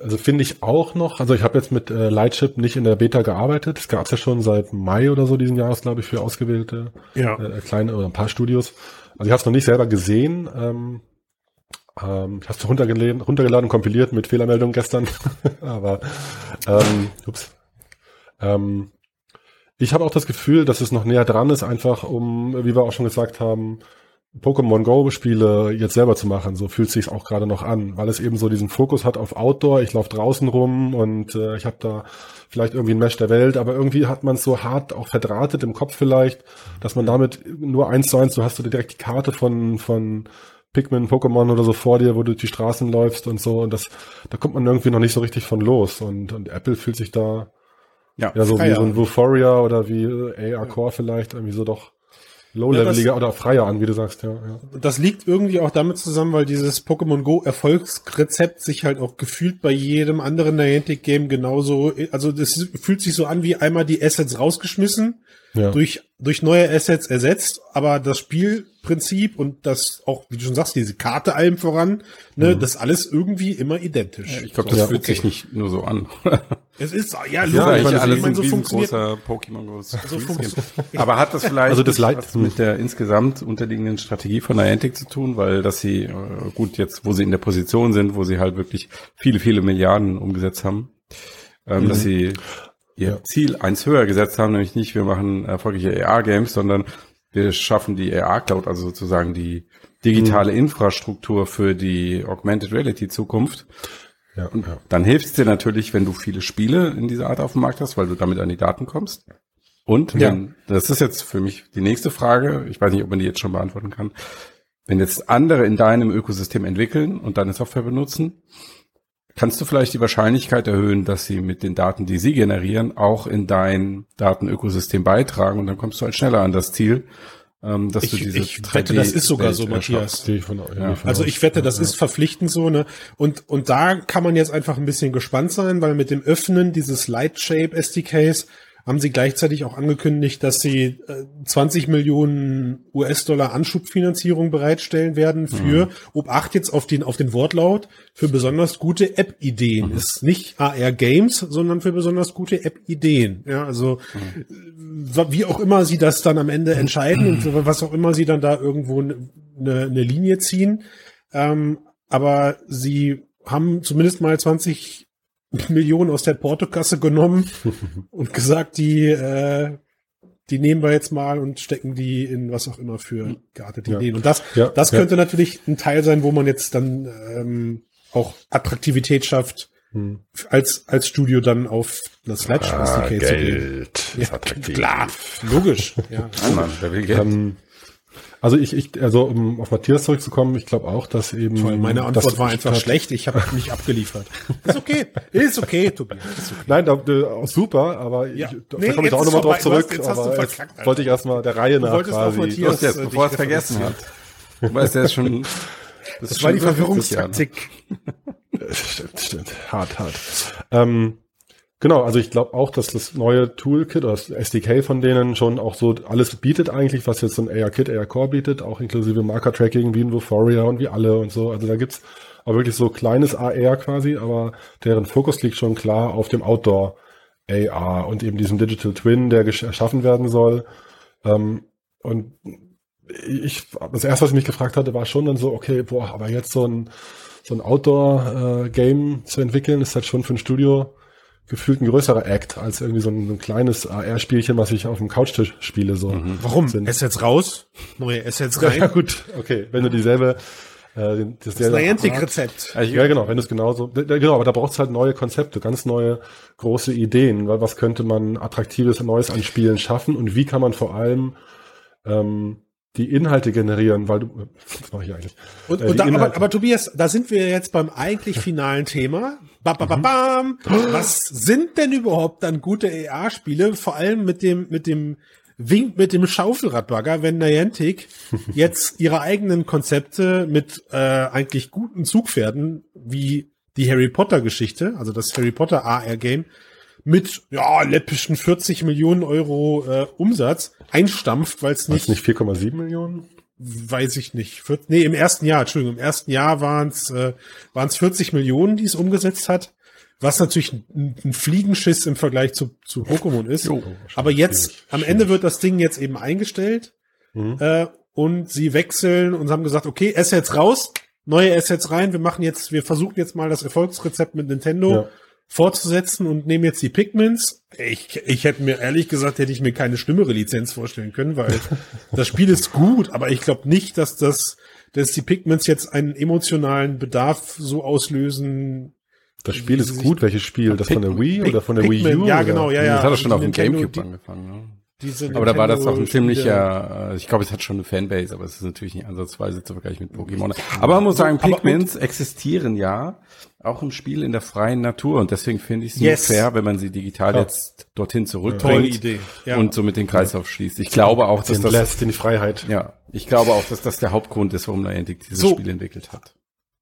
Also finde ich auch noch, also ich habe jetzt mit äh, Lightship nicht in der Beta gearbeitet. Es gab es ja schon seit Mai oder so diesen Jahres, glaube ich, für ausgewählte äh, kleine oder ein paar Studios. Also ich habe es noch nicht selber gesehen. Ähm, ähm, ich habe es runtergeladen, runtergeladen, kompiliert mit Fehlermeldungen gestern. Aber ähm, ups. Ähm, ich habe auch das Gefühl, dass es noch näher dran ist, einfach um, wie wir auch schon gesagt haben, Pokémon Go Spiele jetzt selber zu machen. So fühlt sich auch gerade noch an, weil es eben so diesen Fokus hat auf Outdoor. Ich laufe draußen rum und äh, ich habe da vielleicht irgendwie ein Mesh der Welt, aber irgendwie hat man es so hart auch verdrahtet im Kopf vielleicht, dass man damit nur eins zu eins, du hast du direkt die Karte von von Pikmin, Pokémon oder so vor dir, wo du durch die Straßen läufst und so und das, da kommt man irgendwie noch nicht so richtig von los und, und Apple fühlt sich da Ja, ja so wie Freier. so ein Euphoria oder wie AR Core vielleicht irgendwie so doch low-leveliger oder freier an, wie du sagst, ja. ja. Das liegt irgendwie auch damit zusammen, weil dieses Pokémon Go Erfolgsrezept sich halt auch gefühlt bei jedem anderen Niantic Game genauso, also das fühlt sich so an wie einmal die Assets rausgeschmissen, Ja. durch, durch neue Assets ersetzt, aber das Spielprinzip und das auch, wie du schon sagst, diese Karte allem voran, ne, das alles irgendwie immer identisch. ich glaube, das Ja, fühlt okay. sich nicht nur so an. Es ist, ja, Ja, logisch, ich meine, alles ich meine, ein so funktioniert, riesengroßer Pokémon Go. so funktioniert. Aber hat das vielleicht Also das Light- was mit der insgesamt unterliegenden Strategie von Niantic zu tun, weil dass sie äh, gut jetzt, wo sie in der Position sind, wo sie halt wirklich viele, viele Milliarden umgesetzt haben, ähm, dass sie ihr Ja. Ziel eins höher gesetzt haben, nämlich nicht, wir machen erfolgreiche AR-Games, sondern wir schaffen die AR-Cloud, also sozusagen die digitale Infrastruktur für die Augmented Reality Zukunft. Ja, ja. Dann hilft es dir natürlich, wenn du viele Spiele in dieser Art auf dem Markt hast, weil du damit an die Daten kommst. Und Ja. wenn, das ist jetzt für mich die nächste Frage. Ich weiß nicht, ob man die jetzt schon beantworten kann. Wenn jetzt andere in deinem Ökosystem entwickeln und deine Software benutzen, kannst du vielleicht die Wahrscheinlichkeit erhöhen, dass sie mit den Daten, die sie generieren, auch in dein Datenökosystem beitragen und dann kommst du halt schneller an das Ziel, ähm, dass Ich- du diese ich wette, das ist sogar so, 3D-Welt Matthias. ich von, Ja. Also ich wette, das Ja. ist verpflichtend so, ne? Und, und da kann man jetzt einfach ein bisschen gespannt sein, weil mit dem Öffnen dieses Lightshape SDKs haben sie gleichzeitig auch angekündigt, dass sie äh, 20 Millionen US-Dollar Anschubfinanzierung bereitstellen werden für, ob acht jetzt auf den, auf den Wortlaut, für besonders gute App-Ideen. Ist nicht AR-Games, sondern für besonders gute App-Ideen. Ja, also äh, wie auch immer sie das dann am Ende entscheiden und was auch immer sie dann da irgendwo eine ne Linie ziehen. Ähm, aber sie haben zumindest mal 20 Millionen aus der Portokasse genommen und gesagt, die, äh, die nehmen wir jetzt mal und stecken die in was auch immer für geartete Ja. Ideen. Und das, Ja, das ja. könnte natürlich ein Teil sein, wo man jetzt dann ähm, auch Attraktivität schafft, Hm. als, als Studio dann auf das Flash Ah, SDK zu gehen. Geld. Ja, ist attraktiv. klar, logisch. Ja. Mann, wer will Geld? Ähm, also ich, ich, also um auf Matthias zurückzukommen, ich glaube auch, dass eben. Toll, meine Antwort das- war einfach schlecht. Ich habe nicht abgeliefert. Ist okay. Ist okay, Tobias. Ist okay. Nein, da, da, super, aber Ja. ich, da Nee, komme ich jetzt auch nochmal drauf. Du hast- zurück. jetzt hast du verkackt, Alter. wollte ich erstmal der Reihe nach wolltest auf quasi. Matthias- jetzt, äh, bevor er es vergessen hat. Du weißt, der ist schon. Das, Das war die Verwirrungstaktik. Stimmt, stimmt. Hart, hart. Ähm, genau, also ich glaube auch, dass das neue Toolkit oder das SDK von denen schon auch so alles bietet eigentlich, was jetzt so ein AR-Kit, AR-Core bietet, auch inklusive Marker-Tracking wie in Vuforia und wie alle und so. Also da gibt's auch wirklich so kleines AR quasi, aber deren Fokus liegt schon klar auf dem Outdoor AR und eben diesem Digital Twin, der erschaffen werden soll. Ähm, und ich, das erste, was ich mich gefragt hatte, war schon dann so, okay, boah, aber jetzt so ein, so ein Outdoor-Game zu entwickeln, ist halt schon für ein Studio gefühlt ein größerer Act als irgendwie so ein, so ein kleines AR-Spielchen, was ich auf dem Couchtisch spiele. So. Warum? Sind- Assets raus, neue Assets Ja, rein. gut, okay. Wenn du dieselbe, äh, das, Das Niantic-Rezept. ja, genau, wenn du es genauso, genau, aber da braucht es halt neue Konzepte, ganz neue große Ideen, weil was könnte man attraktives Neues an Spielen schaffen und wie kann man vor allem ähm, die Inhalte generieren, weil du, was mache ich eigentlich? Und, Äh, und da, aber, aber Tobias, da sind wir jetzt beim eigentlich finalen Thema. Ba, ba, ba, bam. Was sind denn überhaupt dann gute AR-Spiele? Vor allem mit dem, mit dem Wink, mit dem Schaufelradbagger, wenn Niantic jetzt ihre eigenen Konzepte mit äh, eigentlich guten Zugpferden, wie die Harry Potter Geschichte, also das Harry Potter AR-Game, mit ja, läppischen 40 Millionen Euro äh, Umsatz einstampft, weil es nicht, nicht 4,7 Millionen? weiß ich nicht. Vier, nee, im ersten Jahr, Entschuldigung, im ersten Jahr waren es äh, waren's 40 Millionen, die es umgesetzt hat. Was natürlich ein, ein Fliegenschiss im Vergleich zu, zu Pokémon ist. Jo. Aber jetzt, Schwierig, am. Ende wird das Ding jetzt eben eingestellt. Mhm. Äh, und sie wechseln und haben gesagt, okay, Assets raus, neue Assets rein. Wir machen jetzt, wir versuchen jetzt mal das Erfolgsrezept mit Nintendo Ja. Fortzusetzen und nehmen jetzt die Pigments. Ich, ich hätte mir ehrlich gesagt, hätte ich mir keine schlimmere Lizenz vorstellen können, weil das Spiel ist gut, aber ich glaube nicht, dass das, dass die Pigments jetzt einen emotionalen Bedarf so auslösen. Das Spiel ist gut. Welches Spiel? Das von der Wii oder von der Wii Pikmin, U? ja, genau, ja, ja. das hat er schon auf dem Gamecube angefangen. Ne? Diese Aber da war das auch ein ziemlicher, äh, ich glaube, es hat schon eine Fanbase, aber es ist natürlich nicht ansatzweise zu vergleichen mit Pokémon. Aber man muss sagen, Pigments existieren ja auch im Spiel in der freien Natur und deswegen finde ich es Yes. nur fair, wenn man sie digital Klar. jetzt dorthin Tolle zurückbringt Idee. Ja. und somit den Kreislauf schließt. Ich glaube auch, dass Den das, lässt in die Freiheit. ja, ich glaube auch, dass das der Hauptgrund ist, warum Niantic dieses So. Spiel entwickelt hat.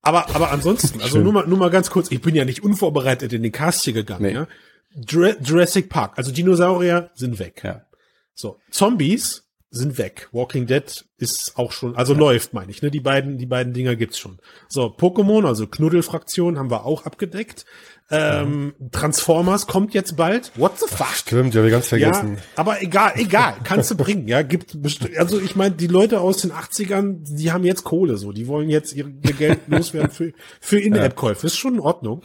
Aber, aber ansonsten, also nur mal, nur mal ganz kurz, ich bin ja nicht unvorbereitet in den Cast hier gegangen, Nee. ja. Jura- Jurassic Park, also Dinosaurier sind weg. Ja. So, Zombies sind weg. Walking Dead ist auch schon, also läuft, meine ich, ne? Die beiden, die beiden Dinger gibt's schon. So, Pokémon, also Knuddelfraktion haben wir auch abgedeckt. Ähm, Transformers kommt jetzt bald. What the fuck? Stimmt, ja, wir ganz Ja, vergessen. aber egal, egal, kannst du bringen, ja, gibt also ich meine, die Leute aus den 80ern, die haben jetzt Kohle so, die wollen jetzt ihr, ihr Geld loswerden für für In-App-Käufe, ist schon in Ordnung.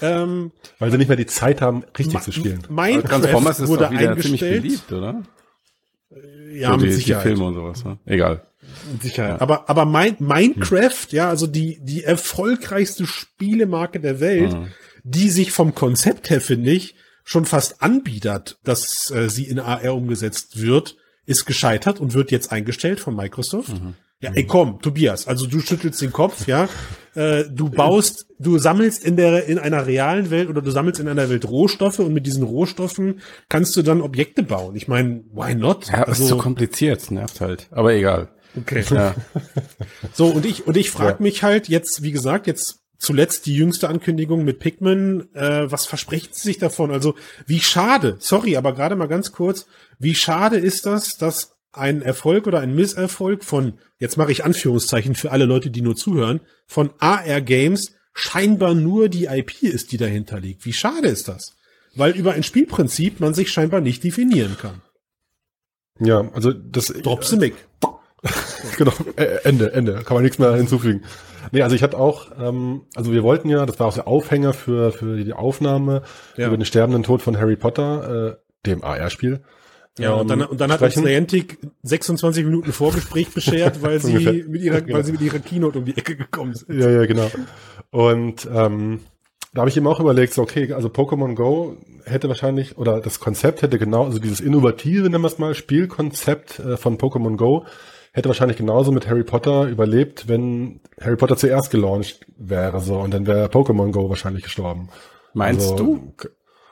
Ähm, Weil sie nicht mehr die Zeit haben, richtig Ma- zu spielen. Minecraft Transformers ist wurde auch wieder ziemlich eingestellt. beliebt, oder? Ja, So mit die, die Sicherheit. Filme und sowas, ne? Egal. Mit Sicherheit. Aber, aber mein, Minecraft, ja, also die, die erfolgreichste Spielemarke der Welt, Mhm. die sich vom Konzept her, finde ich, schon fast anbietet, dass äh, sie in AR umgesetzt wird, ist gescheitert und wird jetzt eingestellt von Microsoft. Mhm. Ja, ey, komm, Tobias, also du schüttelst den Kopf, ja. Äh, du baust, du sammelst in der, in einer realen Welt oder du sammelst in einer Welt Rohstoffe und mit diesen Rohstoffen kannst du dann Objekte bauen. Ich meine, why not? Ja, also, ist zu kompliziert, nervt halt. Aber egal. Okay. Ja. so, und ich, und ich frage ja. mich halt jetzt, wie gesagt, jetzt zuletzt die jüngste Ankündigung mit Pikmin, äh, was versprechen Sie sich davon? Also, wie schade, sorry, aber gerade mal ganz kurz, wie schade ist das, dass ein Erfolg oder ein Misserfolg von, jetzt mache ich Anführungszeichen für alle Leute, die nur zuhören, von AR Games scheinbar nur die IP ist, die dahinter liegt. Wie schade ist das? Weil über ein Spielprinzip man sich scheinbar nicht definieren kann. Ja, also das. Drop the mic. genau, äh, Ende, Ende. Kann man nichts mehr hinzufügen. Nee, also ich hatte auch, ähm, also wir wollten ja, das war auch der Aufhänger für, für die Aufnahme ja. über den sterbenden Tod von Harry Potter, äh, dem AR-Spiel. Ja, und dann, und dann hat uns Niantic 26 Minuten Vorgespräch beschert, weil sie mit ihrer, genau. weil sie mit ihrer Keynote um die Ecke gekommen sind. Ja, ja, genau. Und ähm, da habe ich eben auch überlegt, so, okay, also Pokémon Go hätte wahrscheinlich, oder das Konzept hätte genau, also dieses innovative, nennen wir es mal, Spielkonzept äh, von Pokémon Go hätte wahrscheinlich genauso mit Harry Potter überlebt, wenn Harry Potter zuerst gelauncht wäre, so, und dann wäre Pokémon Go wahrscheinlich gestorben. Meinst also, du?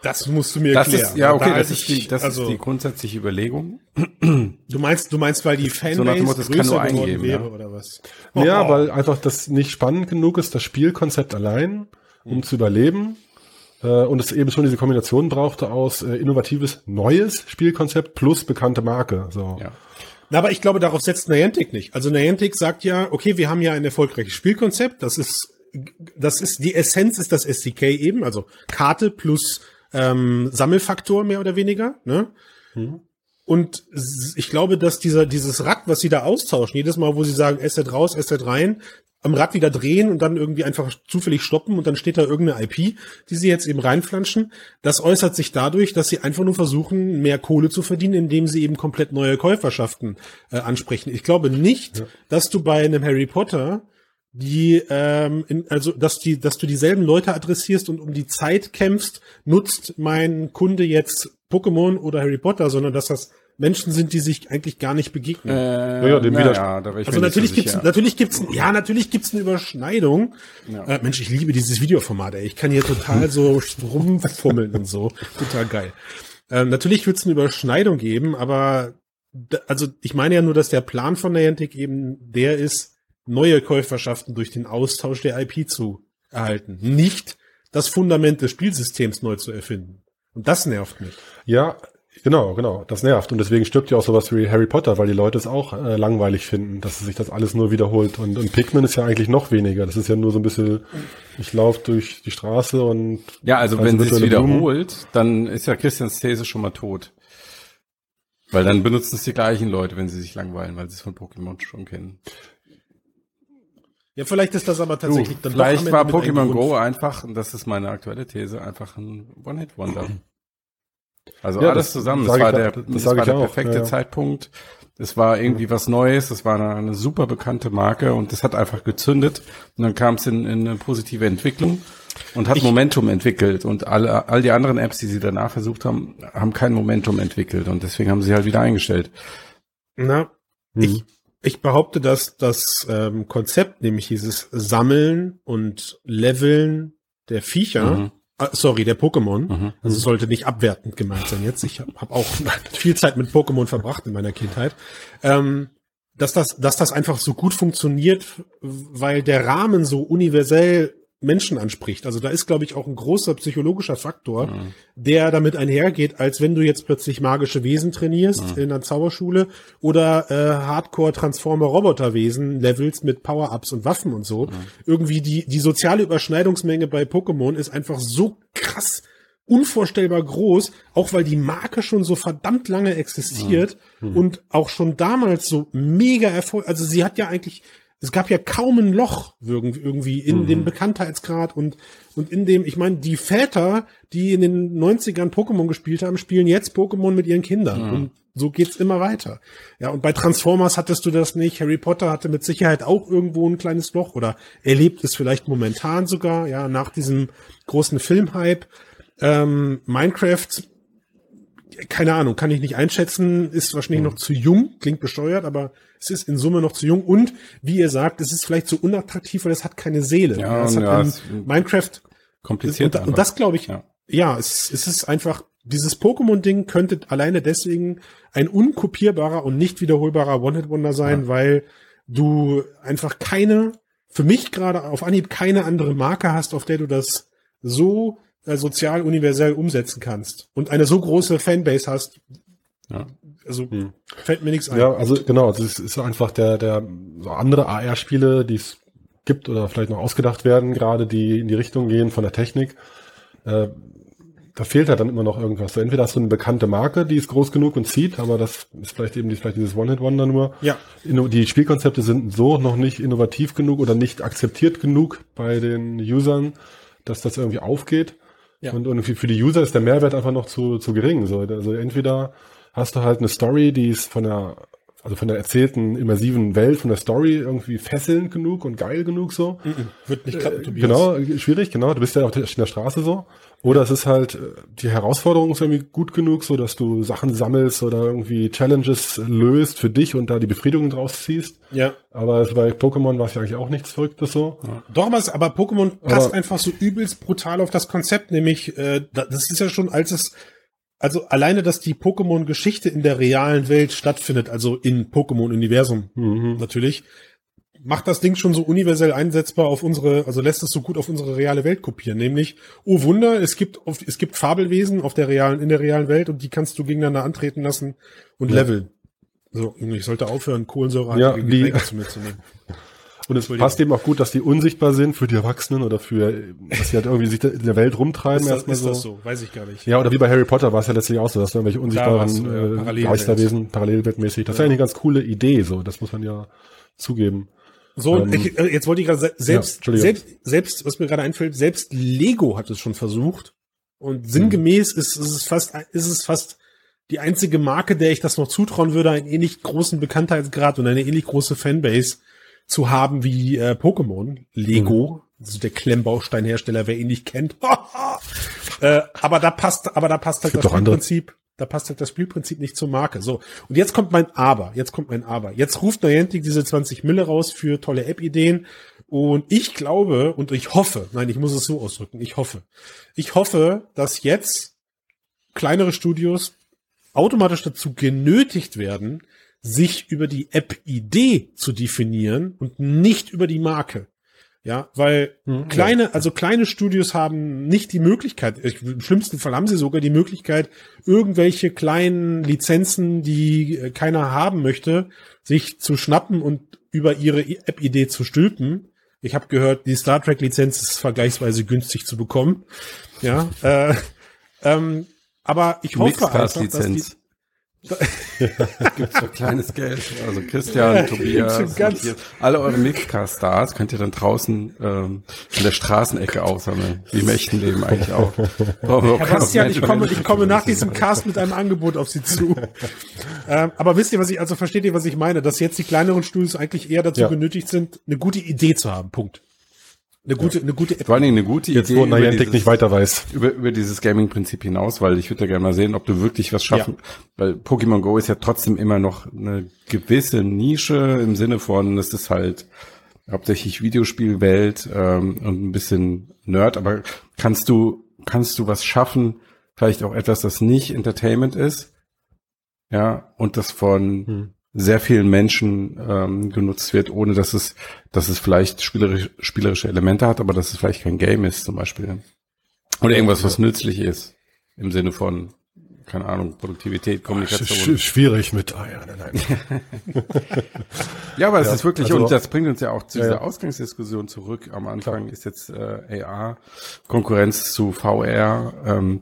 Das musst du mir das erklären. Ist, ja, okay, da das, ist die, das also, ist die grundsätzliche Überlegung. Du meinst, du meinst, weil die Fanbase so das größer geworden wäre, ja. oder was? Oh, ja, weil einfach das nicht spannend genug ist, das Spielkonzept allein, um mhm. zu überleben. Äh, und es eben schon diese Kombination brauchte aus äh, innovatives, neues Spielkonzept plus bekannte Marke. So. Ja. Na, aber ich glaube, darauf setzt Niantic nicht. Also Niantic sagt ja, okay, wir haben ja ein erfolgreiches Spielkonzept. Das ist, das ist, die Essenz ist das SDK eben, also Karte plus ähm, Sammelfaktor mehr oder weniger. Ne? Mhm. Und ich glaube, dass dieser, dieses Rad, was sie da austauschen, jedes Mal, wo sie sagen, Asset raus, Asset rein, am Rad wieder drehen und dann irgendwie einfach zufällig stoppen und dann steht da irgendeine IP, die sie jetzt eben reinflanschen. Das äußert sich dadurch, dass sie einfach nur versuchen, mehr Kohle zu verdienen, indem sie eben komplett neue Käuferschaften äh, ansprechen. Ich glaube nicht, ja. dass du bei einem Harry Potter die ähm, in, also dass die dass du dieselben Leute adressierst und um die Zeit kämpfst, nutzt mein Kunde jetzt Pokémon oder Harry Potter, sondern dass das Menschen sind, die sich eigentlich gar nicht begegnen. Äh, ja, dem na, ja, da also natürlich gibt's sicher. natürlich gibt's ja natürlich gibt's eine Überschneidung. Ja. Äh, Mensch, ich liebe dieses Videoformat. Ey. Ich kann hier total so rumfummeln und so, total geil. Äh, natürlich wird's eine Überschneidung geben, aber also ich meine ja nur, dass der Plan von Niantic eben der ist, neue Käuferschaften durch den Austausch der IP zu erhalten. Nicht das Fundament des Spielsystems neu zu erfinden. Und das nervt mich. Ja, genau, genau. Das nervt. Und deswegen stirbt ja auch sowas wie Harry Potter, weil die Leute es auch äh, langweilig finden, dass sich das alles nur wiederholt. Und, und Pikmin ist ja eigentlich noch weniger. Das ist ja nur so ein bisschen, ich laufe durch die Straße und. Ja, also wenn es wiederholt, Blumen. dann ist ja Christians These schon mal tot. Weil dann benutzen es die gleichen Leute, wenn sie sich langweilen, weil sie es von Pokémon schon kennen. Ja, vielleicht ist das aber tatsächlich du, dann Vielleicht war Pokémon Go einfach, und das ist meine aktuelle These, einfach ein One-Hit-Wonder. Also ja, alles zusammen. Das, war der, das, das war der perfekte ja, ja. Zeitpunkt. Es war irgendwie was Neues, es war eine, eine, super bekannte Marke und das hat einfach gezündet. Und dann kam es in, in eine positive Entwicklung und hat ich, Momentum entwickelt. Und alle, all die anderen Apps, die sie danach versucht haben, haben kein Momentum entwickelt. Und deswegen haben sie halt wieder eingestellt. Na, hm. ich ich behaupte, dass das ähm, Konzept, nämlich dieses Sammeln und Leveln der Viecher, mhm. äh, sorry, der Pokémon, mhm. also sollte nicht abwertend gemeint sein jetzt. Ich habe hab auch viel Zeit mit Pokémon verbracht in meiner Kindheit. Ähm, dass das, dass das einfach so gut funktioniert, weil der Rahmen so universell Menschen anspricht. Also da ist, glaube ich, auch ein großer psychologischer Faktor, mhm. der damit einhergeht, als wenn du jetzt plötzlich magische Wesen trainierst mhm. in der Zauberschule oder äh, Hardcore-Transformer-Roboterwesen levelst mit Power-Ups und Waffen und so. Mhm. Irgendwie die, die soziale Überschneidungsmenge bei Pokémon ist einfach so krass unvorstellbar groß, auch weil die Marke schon so verdammt lange existiert mhm. und auch schon damals so mega Erfolg, also sie hat ja eigentlich es gab ja kaum ein Loch irgendwie in mhm. dem Bekanntheitsgrad und, und in dem, ich meine, die Väter, die in den 90ern Pokémon gespielt haben, spielen jetzt Pokémon mit ihren Kindern. Mhm. Und so geht's immer weiter. Ja, und bei Transformers hattest du das nicht. Harry Potter hatte mit Sicherheit auch irgendwo ein kleines Loch oder erlebt es vielleicht momentan sogar, ja, nach diesem großen Filmhype. Ähm, Minecraft, keine Ahnung, kann ich nicht einschätzen, ist wahrscheinlich noch zu jung, klingt besteuert, aber es ist in Summe noch zu jung und wie ihr sagt, es ist vielleicht zu unattraktiv, weil es hat keine Seele. Ja, es hat ja, in Minecraft Kompliziert. und, und das glaube ich, Ja. ja, es, es ist einfach, dieses Pokémon-Ding könnte alleine deswegen ein unkopierbarer und nicht wiederholbarer One-Hit-Wonder sein, weil du einfach keine, für mich gerade auf Anhieb keine andere Marke hast, auf der du das so sozial universell umsetzen kannst und eine so große Fanbase hast. Ja. Also Hm. fällt mir nichts ein. Ja, also genau, das ist, ist einfach der, der so andere AR-Spiele, die es gibt oder vielleicht noch ausgedacht werden, gerade die in die Richtung gehen von der Technik. Äh, da fehlt halt dann immer noch irgendwas. So, entweder hast du eine bekannte Marke, die ist groß genug und zieht, aber das ist vielleicht eben die, vielleicht dieses One-Hit-Wonder nur. Ja. Inno- Die Spielkonzepte sind so noch nicht innovativ genug oder nicht akzeptiert genug bei den Usern, dass das irgendwie aufgeht. Ja. Und irgendwie für die User ist der Mehrwert einfach noch zu, zu gering. So, also entweder hast du halt eine Story, die ist von der, also von der erzählten immersiven Welt, von der Story irgendwie fesselnd genug und geil genug so. Mhm. Wird nicht klappen, Tobias. Genau, schwierig, genau. Du bist ja auf der, in der Straße so. Oder es ist halt, äh, die Herausforderung ist irgendwie gut genug, so dass du Sachen sammelst oder irgendwie Challenges löst für dich und da die Befriedigung draus ziehst. Ja. Aber bei Pokémon war es ja eigentlich auch nichts Verrücktes so. Doch, was, aber Pokémon passt Aber- einfach so übelst brutal auf das Konzept, nämlich, äh, da- das ist ja schon, als es, also alleine, dass die Pokémon-Geschichte in der realen Welt stattfindet, also in Pokémon-Universum Mhm. natürlich, macht das Ding schon so universell einsetzbar auf unsere, also lässt es so gut auf unsere reale Welt kopieren, nämlich, oh Wunder, es gibt, auf, es gibt Fabelwesen auf der realen, in der realen Welt und die kannst du gegeneinander antreten lassen und Ja. leveln. So, ich sollte aufhören, Kohlensäure Ja, Getränke zu mir zu nehmen. Und es passt eben auch gut, dass die unsichtbar sind für die Erwachsenen oder für, dass sie halt irgendwie sich in der Welt rumtreiben Ist das, ist so. das so? Weiß ich gar nicht. Ja, oder wie bei Harry Potter war es ja letztlich auch so, dass da irgendwelche unsichtbaren ja, äh, Parallelwelt. Geisterwesen, parallelweltmäßig. Das ist ja eine ganz coole Idee, so. Das muss man ja zugeben. So, Ähm, ich, äh, jetzt wollte ich gerade se- ja, selbst, selbst, selbst, was mir gerade einfällt, selbst Lego hat es schon versucht. Und sinngemäß ist, ist es fast, ist es fast die einzige Marke, der ich das noch zutrauen würde, einen ähnlich großen Bekanntheitsgrad und eine ähnlich große Fanbase zu haben wie äh, Pokémon. Lego, also der Klemmbausteinhersteller, wer ihn nicht kennt. äh, aber da passt, aber da passt halt das. Spielprinzip, da passt halt das Spielprinzip nicht zur Marke. So. Und jetzt kommt mein Aber. Jetzt kommt mein Aber. Jetzt ruft Niantic diese 20 Mille raus für tolle App-Ideen. Und ich glaube und ich hoffe, nein, ich muss es so ausdrücken, ich hoffe. Ich hoffe, dass jetzt kleinere Studios automatisch dazu genötigt werden, sich über die App-Idee zu definieren und nicht über die Marke. Ja, weil Hm, kleine, also kleine Studios haben nicht die Möglichkeit, ich- im schlimmsten Fall haben sie sogar die Möglichkeit, irgendwelche kleinen Lizenzen, die äh, keiner haben möchte, sich zu schnappen und über ihre App-Idee zu stülpen. Ich habe gehört, die Star Trek-Lizenz ist vergleichsweise günstig zu bekommen. Ja, äh, ähm, aber ich hoffe einfach, dass die. Gibt's für kleines Geld. Also Christian, Tobias, Matthias, alle eure Mixcast-Stars könnt ihr dann draußen ähm, in der Straßenecke aussammeln. Wie im echten Leben eigentlich auch. Brauchen Herr Bastian, ich komme, ich komme nach diesem Cast mit einem Angebot auf Sie zu. ähm, aber wisst ihr, was ich, also versteht ihr, was ich meine? Dass jetzt die kleineren Studios eigentlich eher dazu Ja. genötigt sind, eine gute Idee zu haben. Punkt. Eine gute, eine gute App. Vor allen Dingen eine gute Jetzt, Idee wo über Niantic dieses- nicht weiter weiß. über, über dieses Gaming-Prinzip hinaus, weil ich würde ja gerne mal sehen, ob du wirklich was schaffen, weil Pokémon Go ist ja trotzdem immer noch eine gewisse Nische im Sinne von, es ist halt hauptsächlich Videospielwelt ähm, und ein bisschen Nerd, aber kannst du, kannst du was schaffen, vielleicht auch etwas, das nicht Entertainment ist, ja, und das von Hm. Sehr vielen Menschen ähm, genutzt wird, ohne dass es, dass es vielleicht spielerisch, spielerische Elemente hat, aber dass es vielleicht kein Game ist zum Beispiel. Oder irgendwas, was nützlich ist. Im Sinne von, keine Ahnung, Produktivität, Kommunikation. Sch schwierig mit, ah ja, nein, nein. Ja, aber es Ja, ist wirklich, also- und das bringt uns ja auch zu Ja, dieser. Ausgangsdiskussion zurück. Am Anfang ist jetzt äh, AR, Konkurrenz zu VR. Ähm,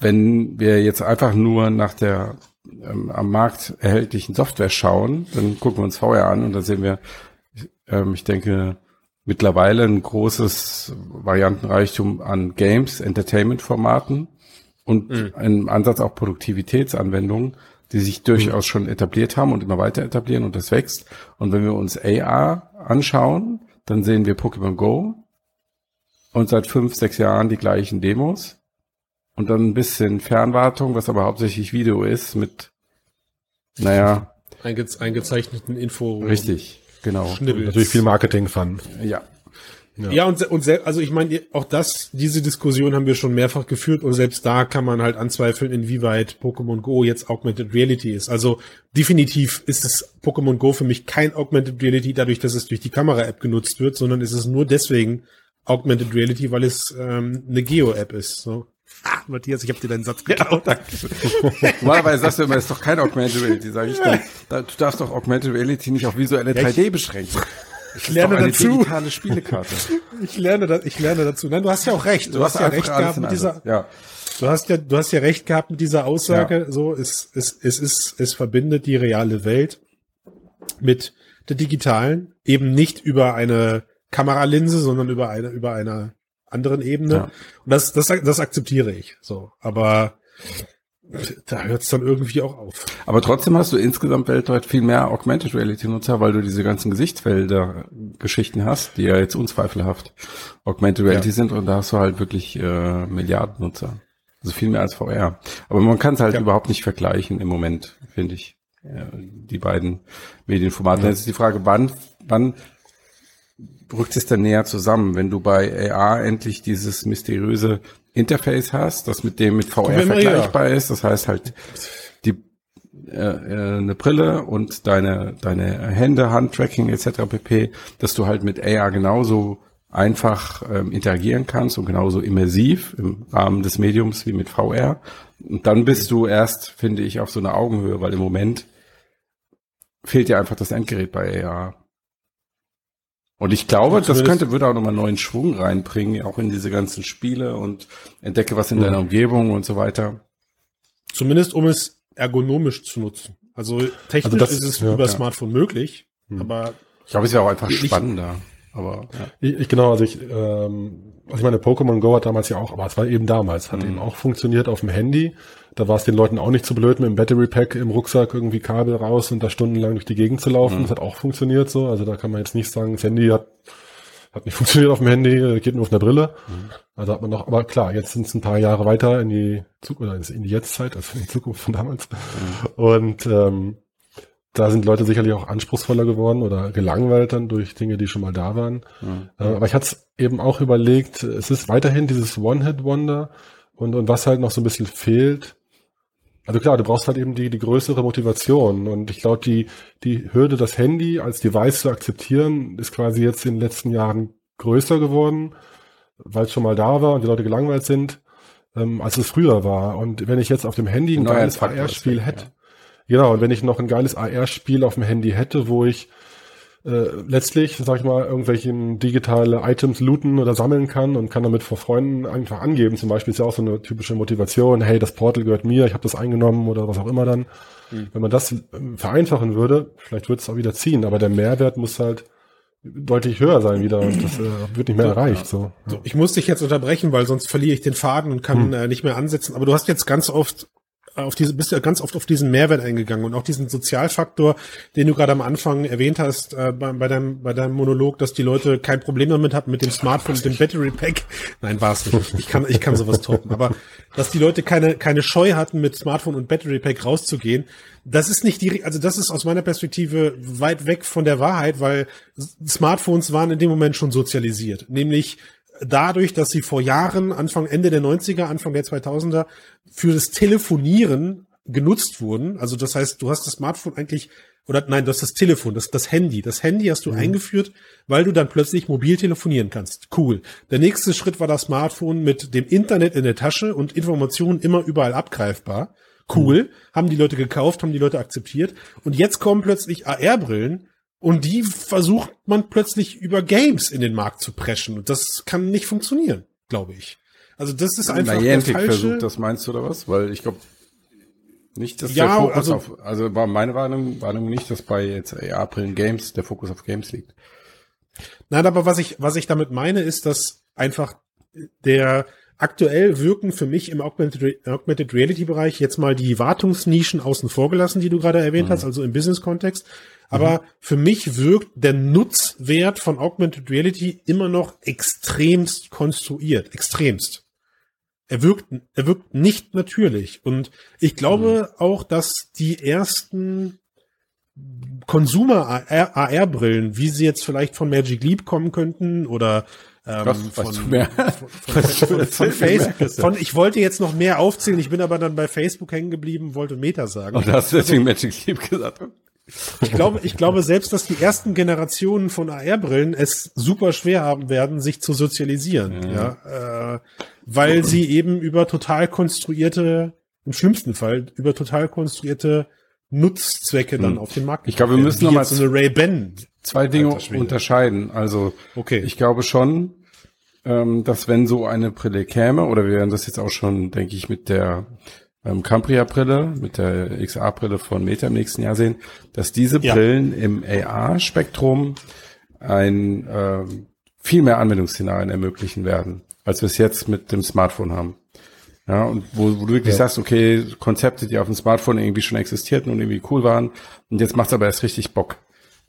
wenn wir jetzt einfach nur nach der ähm, am Markt erhältlichen Software schauen, dann gucken wir uns VR an und da sehen wir, ähm, ich denke, mittlerweile ein großes Variantenreichtum an Games, Entertainment-Formaten und Mhm. im Ansatz auch Produktivitätsanwendungen, die sich durchaus schon etabliert haben und immer weiter etablieren und das wächst. Und wenn wir uns AR anschauen, dann sehen wir Pokémon Go, und seit fünf, sechs Jahren die gleichen Demos. Und dann ein bisschen Fernwartung, was aber hauptsächlich Video ist, mit, naja. Einge eingezeichneten Info. Richtig, genau. Schnibbels. Natürlich viel Marketing-Fun. Ja. Ja, ja und, und also ich meine, auch das, diese Diskussion haben wir schon mehrfach geführt und selbst da kann man halt anzweifeln, inwieweit Pokémon Go jetzt Augmented Reality ist. Also definitiv ist es Pokémon Go für mich kein Augmented Reality dadurch, dass es durch die Kamera-App genutzt wird, sondern ist es nur deswegen Augmented Reality, weil es ähm, eine Geo-App ist. So. Ah, Matthias, ich habe dir deinen Satz geklaut. Ja, Normalerweise sagst du immer, es ist doch kein Augmented Reality, sag ich dann. Du darfst doch Augmented Reality nicht auf visuelle 3D beschränken. Ich lerne dazu. digitale Spielekarte. ich lerne das, ich lerne dazu. Nein, du hast ja auch recht. Du, du hast, hast ja recht gehabt mit dieser, ja. Du hast ja, du hast ja recht gehabt mit dieser Aussage. Ja. So, es, es, es ist, es verbindet die reale Welt mit der digitalen, eben nicht über eine Kameralinse, sondern über eine, über einer anderen Ebene. Ja. Und das, das, das akzeptiere ich. So, aber da hört es dann irgendwie auch auf. Aber trotzdem hast du insgesamt weltweit viel mehr Augmented Reality Nutzer, weil du diese ganzen Gesichtsfelder Geschichten hast, die ja jetzt unzweifelhaft Augmented Reality ja. sind und da hast du halt wirklich äh, Milliarden Nutzer. Also viel mehr als VR. Aber man kann es halt ja. überhaupt nicht vergleichen im Moment, finde ich. Ja, die beiden Medienformate. Ja. Jetzt ist die Frage, wann, wann rückt es dann näher zusammen, wenn du bei AR endlich dieses mysteriöse Interface hast, das mit dem mit VR vergleichbar ja. ist. Das heißt halt die äh, äh, eine Brille und deine deine Hände, Handtracking etc. pp, dass du halt mit AR genauso einfach ähm, interagieren kannst und genauso immersiv im Rahmen des Mediums wie mit VR. Und dann bist du erst, finde ich, auf so einer Augenhöhe, weil im Moment fehlt dir einfach das Endgerät bei AR. Und ich glaube, das könnte, würde auch nochmal neuen Schwung reinbringen, auch in diese ganzen Spiele und entdecke was in mhm. deiner Umgebung und so weiter. Zumindest um es ergonomisch zu nutzen. Also technisch also das, ist es ja, über ja. Smartphone möglich, mhm. aber ich glaube, es ist ja auch einfach spannender. Aber ja. ich, ich genau, also ich, ähm, also ich meine, Pokémon Go hat damals ja auch, aber es war eben damals, hat mhm. eben auch funktioniert auf dem Handy. Da war es den Leuten auch nicht zu blöd, mit dem Battery Pack im Rucksack irgendwie Kabel raus und da stundenlang durch die Gegend zu laufen. Mhm. Das hat auch funktioniert so. Also da kann man jetzt nicht sagen, das Handy hat, hat nicht funktioniert auf dem Handy, geht nur auf einer Brille. Mhm. Also hat man noch, aber klar, jetzt sind es ein paar Jahre weiter in die Zukunft, oder in die Jetztzeit, also in die Zukunft von damals. Mhm. Und ähm, da sind Leute sicherlich auch anspruchsvoller geworden oder gelangweilt dann durch Dinge, die schon mal da waren. Mhm. Äh, aber ich hatte es eben auch überlegt, es ist weiterhin dieses One-Hit-Wonder und, und was halt noch so ein bisschen fehlt, also klar, du brauchst halt eben die, die größere Motivation. Und ich glaube, die, die Hürde, das Handy als Device zu akzeptieren, ist quasi jetzt in den letzten Jahren größer geworden, weil es schon mal da war und die Leute gelangweilt sind, ähm, als es früher war. Und wenn ich jetzt auf dem Handy ein geiles AR-Spiel hätte, ja. genau, und wenn ich noch ein geiles AR-Spiel auf dem Handy hätte, wo ich äh, letztlich, sag ich mal, irgendwelchen digitale Items looten oder sammeln kann und kann damit vor Freunden einfach angeben. Zum Beispiel ist ja auch so eine typische Motivation, hey, das Portal gehört mir, ich habe das eingenommen oder was auch immer dann. Mhm. Wenn man das ähm, vereinfachen würde, vielleicht würde es auch wieder ziehen, aber der Mehrwert muss halt deutlich höher sein wieder und das äh, wird nicht mehr so, erreicht. So, ja. so, Ich muss dich jetzt unterbrechen, weil sonst verliere ich den Faden und kann hm. äh, nicht mehr ansetzen. Aber du hast jetzt ganz oft auf diese, bist ja ganz oft auf diesen Mehrwert eingegangen und auch diesen Sozialfaktor, den du gerade am Anfang erwähnt hast, äh, bei, bei, deinem, bei deinem Monolog, dass die Leute kein Problem damit hatten mit dem Smartphone und dem Battery Pack. Nein, war es nicht. Ich kann, ich kann sowas toppen. Aber dass die Leute keine, keine Scheu hatten, mit Smartphone und Battery Pack rauszugehen, das ist nicht die, also das ist aus meiner Perspektive weit weg von der Wahrheit, weil Smartphones waren in dem Moment schon sozialisiert. Nämlich dadurch, dass sie vor Jahren, Anfang, Ende der 90er, Anfang der 2000er, für das Telefonieren genutzt wurden. Also das heißt, du hast das Smartphone eigentlich, oder nein, du hast das Telefon, das, das Handy. Das Handy hast du mhm. eingeführt, weil du dann plötzlich mobil telefonieren kannst. Cool. Der nächste Schritt war das Smartphone mit dem Internet in der Tasche und Informationen immer überall abgreifbar. Cool. Mhm. Haben die Leute gekauft, haben die Leute akzeptiert. Und jetzt kommen plötzlich AR-Brillen, und die versucht man plötzlich über Games in den Markt zu preschen. Und das kann nicht funktionieren, glaube ich. Also das ist einfach Niantic der falsche... versucht das, meinst du, oder was? Weil ich glaube nicht, dass ja, der Fokus also, auf, also war meine Warnung, Warnung nicht, dass bei jetzt AR-Brillen Games der Fokus auf Games liegt. Nein, aber was ich, was ich damit meine, ist, dass einfach der aktuell wirken für mich im Augmented, Re Augmented Reality Bereich jetzt mal die Wartungsnischen außen vor gelassen, die du gerade erwähnt mhm. hast, also im Business-Kontext. Aber mhm. für mich wirkt der Nutzwert von Augmented Reality immer noch extremst konstruiert, extremst. Er wirkt, er wirkt nicht natürlich. Und ich glaube mhm. auch, dass die ersten Consumer AR-Brillen, wie sie jetzt vielleicht von Magic Leap kommen könnten oder ähm, von, von, von, von, von Facebook. Von, ich wollte jetzt noch mehr aufzählen, ich bin aber dann bei Facebook hängen geblieben, wollte Meta sagen. Und hast du deswegen also, Magic Leap gesagt. Ich glaube, ich glaube selbst, dass die ersten Generationen von AR-Brillen es super schwer haben werden, sich zu sozialisieren, ja, ja äh, weil sie eben über total konstruierte, im schlimmsten Fall über total konstruierte Nutzzwecke dann hm. auf den Markt. Ich glaube, wir müssen nochmal so eine Ray Ben zwei Dinge unterscheiden. Also, okay. ich glaube schon, ähm, dass wenn so eine Brille käme, oder wir werden das jetzt auch schon, denke ich, mit der ähm, Cambria-Brille, mit der XA-Brille von Meta im nächsten Jahr sehen, dass diese ja. Brillen im AR-Spektrum ein äh, viel mehr Anwendungsszenarien ermöglichen werden, als wir es jetzt mit dem Smartphone haben. Ja, und wo, wo du wirklich ja. sagst, okay, Konzepte, die auf dem Smartphone irgendwie schon existierten und irgendwie cool waren, und jetzt macht's aber erst richtig Bock.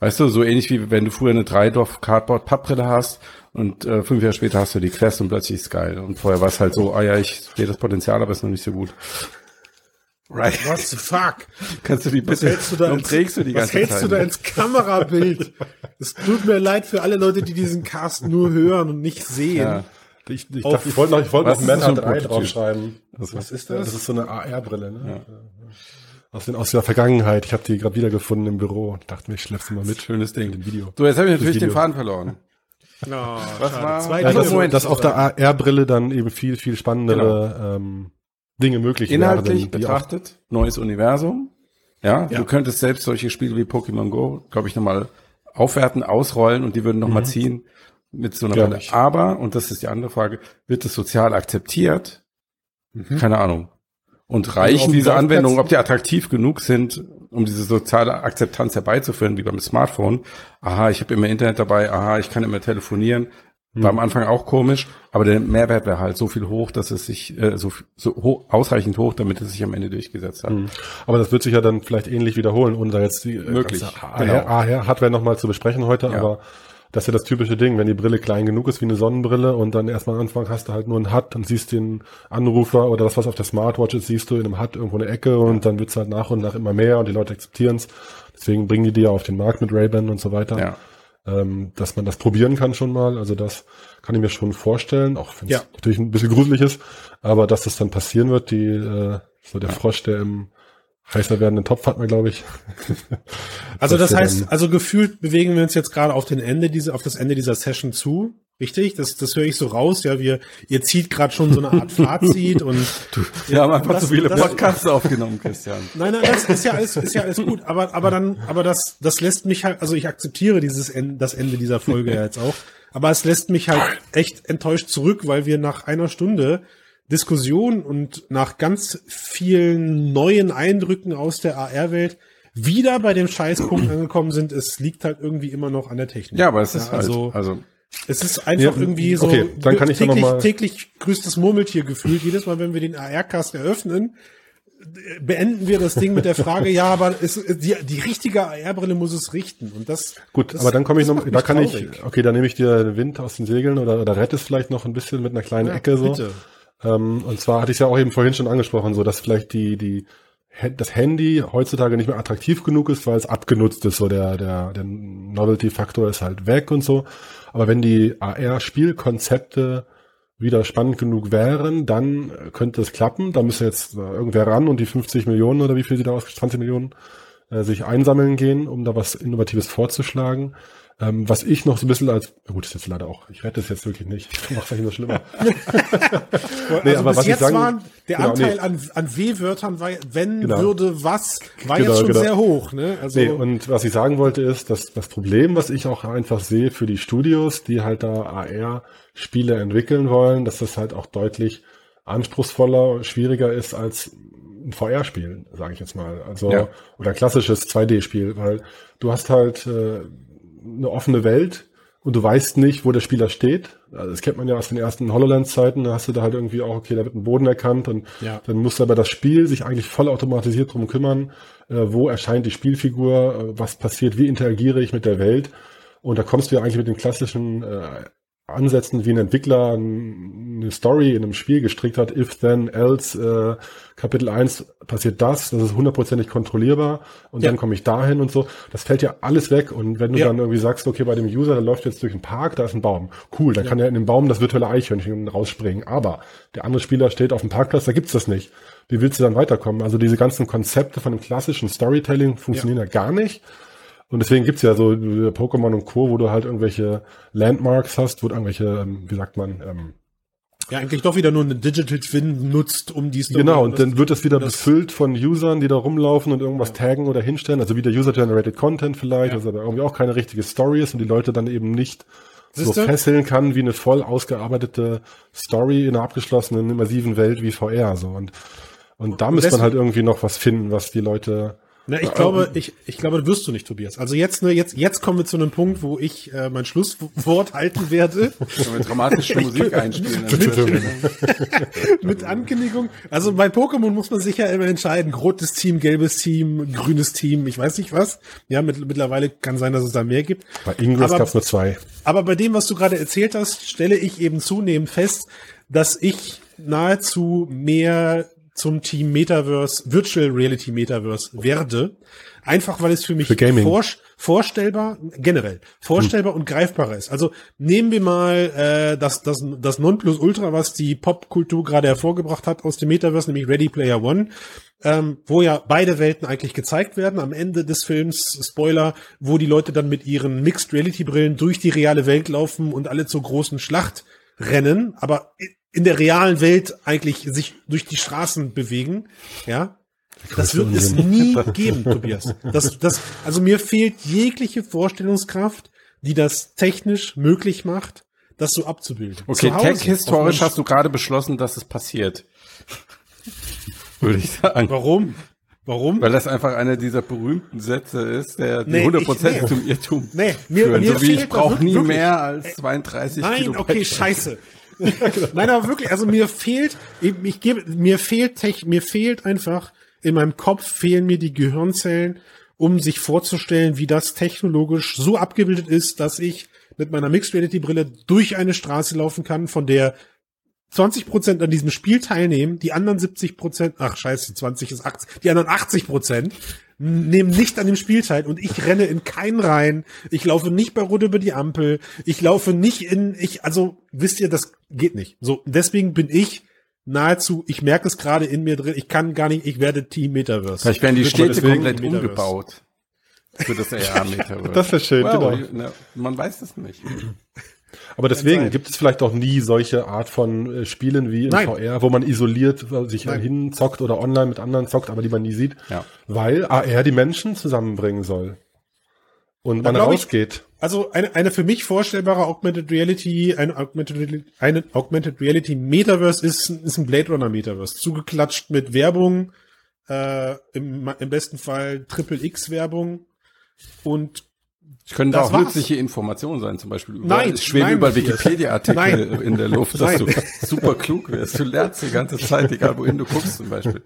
Weißt du, so ähnlich wie wenn du früher eine Dreidorf Cardboard Pappbrille hast und äh, fünf Jahre später hast du die Quest und plötzlich ist geil. Und vorher war es halt so, ah ja, ich sehe das Potenzial, aber ist noch nicht so gut. Right. What the fuck? Kannst du die bitte, was hältst du da ins, trägst du die ganze Was hältst Zeit? du da ins Kamerabild? Es tut mir leid für alle Leute, die diesen Cast nur hören und nicht sehen. Ja. Ich, ich, ich wollte noch, ich wollte noch Manhunt 3 draufschreiben. Was, was ist das? Das ist so eine AR-Brille, ne? Ja aus, den, aus der Vergangenheit. Ich habe die gerade wiedergefunden im Büro. Ich dachte mir, ich schlepp's mal mit. Schönes Ding. Dem Video. So, jetzt habe ich natürlich den Faden verloren. No, Was war? Zwei ja, das, Moment, dass auf der AR-Brille dann eben viel, viel spannendere genau. ähm, Dinge möglich Inhaltlich werden. betrachtet, neues Universum. Ja, ja, du könntest selbst solche Spiele wie Pokémon Go, glaube ich, nochmal aufwerten, ausrollen und die würden nochmal mhm. ziehen mit so einer Brille. Aber, und das ist die andere Frage, wird es sozial akzeptiert? Mhm. Keine Ahnung. Und reichen diese Anwendungen, ob die attraktiv genug sind, um diese soziale Akzeptanz herbeizuführen, wie beim Smartphone. Aha, ich habe immer Internet dabei, aha, ich kann immer telefonieren. War am hm. Anfang auch komisch, aber der Mehrwert wäre halt so viel hoch, dass es sich äh, so, so hoch, ausreichend hoch, damit es sich am Ende durchgesetzt hat. Hm. Aber das wird sich ja dann vielleicht ähnlich wiederholen, ohne da jetzt die äh, Möglich. Genau. Hardware nochmal zu besprechen heute, ja. aber das ist ja das typische Ding, wenn die Brille klein genug ist wie eine Sonnenbrille und dann erstmal am Anfang hast du halt nur ein HUD und siehst den Anrufer oder das, was auf der Smartwatch ist, siehst du in einem HUD irgendwo eine Ecke und dann wird's halt nach und nach immer mehr und die Leute akzeptieren's. Deswegen bringen die die ja auf den Markt mit Ray-Ban und so weiter. Ja. Ähm, dass man das probieren kann schon mal. Also das kann ich mir schon vorstellen, auch wenn es ja. natürlich ein bisschen gruselig ist, aber dass das dann passieren wird, die äh, so der Frosch, der im heißer werdenden Topf hat man, glaube ich. also das, heißt, also gefühlt bewegen wir uns jetzt gerade auf den Ende diese, auf das Ende dieser Session zu. Richtig? Das, das höre ich so raus. Ja, wir, ihr zieht gerade schon so eine Art Fazit und du, wir haben einfach das, zu viele Podcasts aufgenommen, Christian. Nein, nein, das ist ja alles, ist ja alles gut. Aber, aber dann, aber das, das lässt mich halt, also ich akzeptiere dieses Ende, das Ende dieser Folge ja jetzt auch. Aber es lässt mich halt echt enttäuscht zurück, weil wir nach einer Stunde Diskussion und nach ganz vielen neuen Eindrücken aus der AR-Welt wieder bei dem Scheißpunkt angekommen sind, es liegt halt irgendwie immer noch an der Technik. Ja, aber es ist ja, also, halt, also es ist einfach ja, irgendwie so okay, dann kann ich täglich, noch mal täglich grüßt das Murmeltier gefühlt. Jedes Mal, wenn wir den AR-Cast eröffnen, beenden wir das Ding mit der Frage, ja, aber es, die, die richtige AR-Brille muss es richten. Und das. Gut, das, aber dann komme ich noch, da kann traurig. ich, okay, dann nehme ich dir den Wind aus den Segeln oder, oder rette es vielleicht noch ein bisschen mit einer kleinen ja, Ecke so. Bitte. Ähm, und zwar hatte ich ja auch eben vorhin schon angesprochen, so dass vielleicht die, die, das Handy heutzutage nicht mehr attraktiv genug ist, weil es abgenutzt ist, so der, der, der Novelty-Faktor ist halt weg und so. Aber wenn die AR-Spielkonzepte wieder spannend genug wären, dann könnte es klappen. Da müsste jetzt irgendwer ran und die 50 Millionen oder wie viel sie da aus, 20 Millionen, äh, sich einsammeln gehen, um da was Innovatives vorzuschlagen. Ähm, was ich noch so ein bisschen als, gut, ist jetzt leider auch, ich rette es jetzt wirklich nicht, ich mache es eigentlich nur schlimmer. nee, also aber bis was jetzt ich sagen, war der genau, Anteil nee. an, an W-Wörtern, war, wenn, genau. würde, was, war genau, jetzt schon genau. sehr hoch. Ne? Also, nee, und was ich sagen wollte ist, dass das Problem, was ich auch einfach sehe für die Studios, die halt da AR-Spiele entwickeln wollen, dass das halt auch deutlich anspruchsvoller, schwieriger ist als ein VR-Spiel, sage ich jetzt mal. Also, ja. oder ein klassisches 2D-Spiel, weil du hast halt äh, eine offene Welt und du weißt nicht, wo der Spieler steht. Also das kennt man ja aus den ersten HoloLens-Zeiten, da hast du da halt irgendwie auch, okay, da wird ein Boden erkannt und Ja. dann muss aber das Spiel sich eigentlich voll automatisiert drum kümmern, äh, wo erscheint die Spielfigur, äh, was passiert, wie interagiere ich mit der Welt. Und da kommst du ja eigentlich mit den klassischen äh, Ansätzen, wie ein Entwickler eine Story in einem Spiel gestrickt hat, if then else, äh, Kapitel 1 passiert das, das ist hundertprozentig kontrollierbar und Ja. dann komme ich dahin und so. Das fällt ja alles weg und wenn du Ja. dann irgendwie sagst, okay, bei dem User, der läuft jetzt durch einen Park, da ist ein Baum. Cool, dann kann er in den Baum das virtuelle Eichhörnchen rausspringen. Aber der andere Spieler steht auf dem Parkplatz, da gibt's das nicht. Wie willst du dann weiterkommen? Also diese ganzen Konzepte von dem klassischen Storytelling funktionieren ja, gar nicht. Und deswegen gibt's ja so äh, Pokémon und Co., wo du halt irgendwelche Landmarks hast, wo du irgendwelche, ähm, wie sagt man, ähm, Ja, eigentlich doch wieder nur eine Digital Twin nutzt, um die Story. Genau, und dann wird das wieder das- befüllt von Usern, die da rumlaufen und irgendwas taggen oder hinstellen. Also wieder User-Generated Content vielleicht, Ja. was aber irgendwie auch keine richtige Story ist und die Leute dann eben nicht so Siehste? fesseln kann wie eine voll ausgearbeitete Story in einer abgeschlossenen, immersiven Welt wie VR. So. Und, und da müsste man halt irgendwie noch was finden, was die Leute. Na, ich glaube, ich, ich glaube, das wirst du nicht, Tobias. Also jetzt, ne, jetzt, jetzt kommen wir zu einem Punkt, wo ich äh, mein Schlusswort halten werde Können wir dramatische Musik einspielen? mit Ankündigung. Also bei Pokémon muss man sich ja immer entscheiden: rotes Team, gelbes Team, grünes Team, ich weiß nicht was. Ja, mit, mittlerweile kann sein, dass es da mehr gibt. Bei Ingress gab es nur zwei. Aber bei dem, was du gerade erzählt hast, stelle ich eben zunehmend fest, dass ich nahezu mehr zum Team Metaverse, Virtual Reality Metaverse werde. Einfach weil es für mich Für vor, vorstellbar, generell, vorstellbar und greifbarer ist. Also nehmen wir mal äh, das, das, das Nonplusultra, was die Popkultur gerade hervorgebracht hat aus dem Metaverse, nämlich Ready Player One ähm, wo ja beide Welten eigentlich gezeigt werden. Am Ende des Films, Spoiler, wo die Leute dann mit ihren Mixed Reality Brillen durch die reale Welt laufen und alle zur großen Schlacht rennen, aber in der realen Welt eigentlich sich durch die Straßen bewegen, ja. Das wird es nie geben, Tobias. Das, das, also mir fehlt jegliche Vorstellungskraft, die das technisch möglich macht, das so abzubilden. Okay, tech-historisch hast du gerade beschlossen, dass es passiert. Würde ich sagen. Warum? Warum? Weil das einfach einer dieser berühmten Sätze ist, der die Nee, 100% ich- nee. zum Irrtum Nee, mir- führen. mir so wie ich brauche nie wirklich- mehr als 32 Nein, Kilo okay, scheiße. Nein, aber wirklich, also mir fehlt, ich, ich gebe, mir fehlt, Tech- mir fehlt einfach, in meinem Kopf fehlen mir die Gehirnzellen, um sich vorzustellen, wie das technologisch so abgebildet ist, dass ich mit meiner Mixed Reality Brille durch eine Straße laufen kann, von der 20 Prozent an diesem Spiel teilnehmen, die anderen 70 Prozent, ach scheiße, 20 ist 80, die anderen 80 Prozent nehmen nicht an dem Spiel teil und ich renne in keinen rein, ich laufe nicht bei Rot über die Ampel, ich laufe nicht in, ich, also wisst ihr, das geht nicht. So, deswegen bin ich nahezu, ich merke es gerade in mir drin, ich kann gar nicht, ich werde Team Metaverse. Vielleicht werden die Städte komplett Metaverse. umgebaut. Für das AR-Metaverse. Das wäre schön, genau. na, man weiß es nicht. Aber deswegen gibt es vielleicht auch nie solche Art von äh, Spielen wie im Nein. VR, wo man isoliert sich Nein. hinzockt oder online mit anderen zockt, aber die man nie sieht, Ja. weil AR die Menschen zusammenbringen soll. Und man glaub ich- rausgeht. Also eine, eine für mich vorstellbare Augmented Reality, eine Augmented, eine Augmented Reality Metaverse ist, ist ein Blade Runner Metaverse. Zugeklatscht mit Werbung, äh, im, im besten Fall Triple X Werbung und Es können Das auch war's. nützliche Informationen sein, zum Beispiel. Überall Nein, schweben nein, Matthias. Wikipedia-Artikel in der Luft, dass Nein. du super klug wirst. Du lernst die ganze Zeit, egal wohin du guckst zum Beispiel.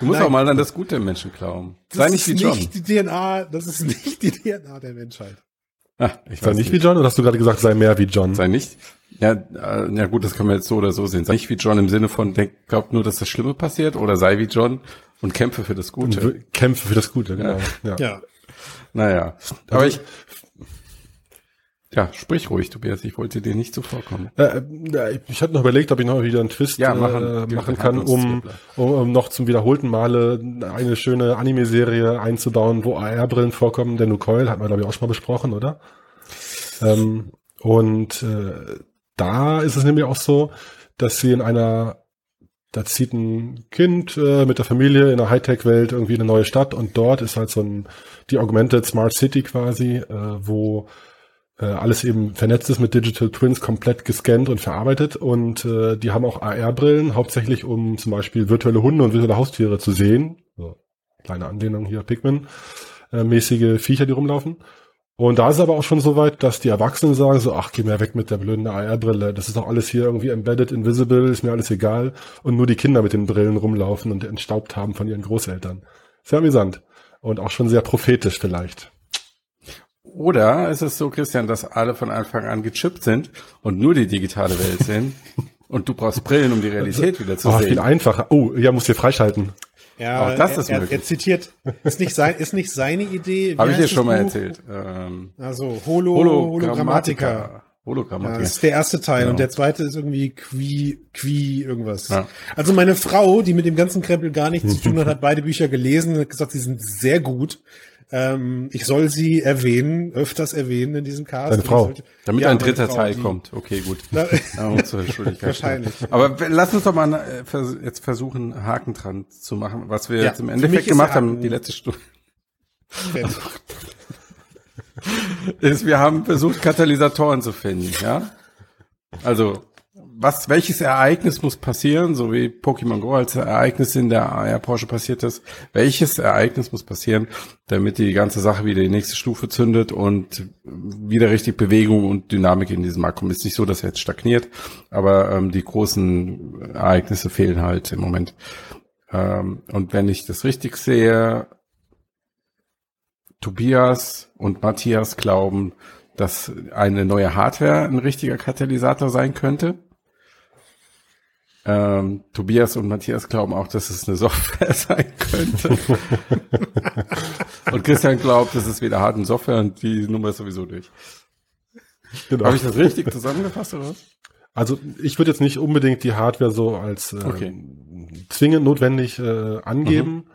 Du musst Nein. auch mal an das Gute im Menschen glauben. Sei das nicht wie ist John. nicht die DNA, das ist nicht die DNA der Menschheit. Ah, ich Sei nicht wie John oder hast du gerade gesagt, sei mehr wie John? Sei nicht. Ja, äh, ja gut, das können wir jetzt so oder so sehen. Sei nicht wie John im Sinne von, denk, glaubt nur, dass das Schlimme passiert oder sei wie John und kämpfe für das Und Gute. w- kämpfe für das Gute, genau. Ja. Ja. Naja. Aber ich, ja, sprich ruhig, Tobias. Ich wollte dir nicht zuvorkommen. Äh, äh, ich hatte noch überlegt, ob ich noch wieder einen Twist Ja, äh, machen. machen Halt kann, um, um, um noch zum wiederholten Male eine schöne Anime-Serie einzubauen, wo AR-Brillen vorkommen. Der Nucoil hat man, glaube ich, auch schon mal besprochen, oder? Ähm, und äh, da ist es nämlich auch so, dass sie in einer, da zieht ein Kind äh, mit der Familie in einer Hightech-Welt irgendwie in eine neue Stadt und dort ist halt so ein, die Augmented Smart City quasi, äh, wo äh, alles eben vernetzt ist mit Digital Twins, komplett gescannt und verarbeitet. Und äh, die haben auch AR-Brillen, hauptsächlich um zum Beispiel virtuelle Hunde und virtuelle Haustiere zu sehen. So, kleine Anlehnung hier, Pikmin. Äh, mäßige Viecher, die rumlaufen. Und da ist aber auch schon so weit, dass die Erwachsenen sagen so, ach, geh mir weg mit der blöden AR-Brille. Das ist doch alles hier irgendwie embedded, invisible, ist mir alles egal. Und nur die Kinder mit den Brillen rumlaufen und entstaubt haben von ihren Großeltern. Sehr amüsant. Und auch schon sehr prophetisch vielleicht. Oder ist es so, Christian, dass alle von Anfang an gechippt sind und nur die digitale Welt sind und du brauchst Brillen, um die Realität wieder zu Oh, sehen? viel einfacher. Oh, ja, musst dir freischalten. Ja, Auch das ist er, er, möglich. er zitiert, ist nicht, sein, ist nicht seine Idee. Wie Habe ich dir schon mal Buch? erzählt. Ähm, Also Holo, Hologrammatika. Hologrammatika. Ja, das ist der erste Teil Genau. und der zweite ist irgendwie Qui, Qui irgendwas. Ja. Also meine Frau, die mit dem ganzen Krempel gar nichts zu tun hat, hat beide Bücher gelesen und hat gesagt, sie sind sehr gut. Ähm, ich soll sie erwähnen, öfters erwähnen in diesem Cast. Deine Frau. sollte- Damit Ja, ein dritter Frau, Teil kommt. Okay, gut. Na- Wahrscheinlich. Aber lass uns doch mal äh, jetzt versuchen, Haken dran zu machen, was wir Ja, jetzt im Endeffekt gemacht haben, die letzte Stunde. Ist, wir haben versucht, Katalysatoren zu finden, ja? Also, was, welches Ereignis muss passieren, so wie Pokémon Go als Ereignis in der AR Porsche passiert ist, welches Ereignis muss passieren, damit die ganze Sache wieder die nächste Stufe zündet und wieder richtig Bewegung und Dynamik in diesem Markt kommt. Ist nicht so, dass er jetzt stagniert, aber ähm, die großen Ereignisse fehlen halt im Moment. Ähm, und wenn ich das richtig sehe, Tobias und Matthias glauben, dass eine neue Hardware ein richtiger Katalysator sein könnte. Ähm, Tobias und Matthias glauben auch, dass es eine Software sein könnte. und Christian glaubt, es ist weder Hard- und Software und die Nummer ist sowieso durch. Genau. Habe ich das richtig zusammengefasst oder was? Also ich würde jetzt nicht unbedingt die Hardware so als äh, Okay. zwingend notwendig äh, angeben,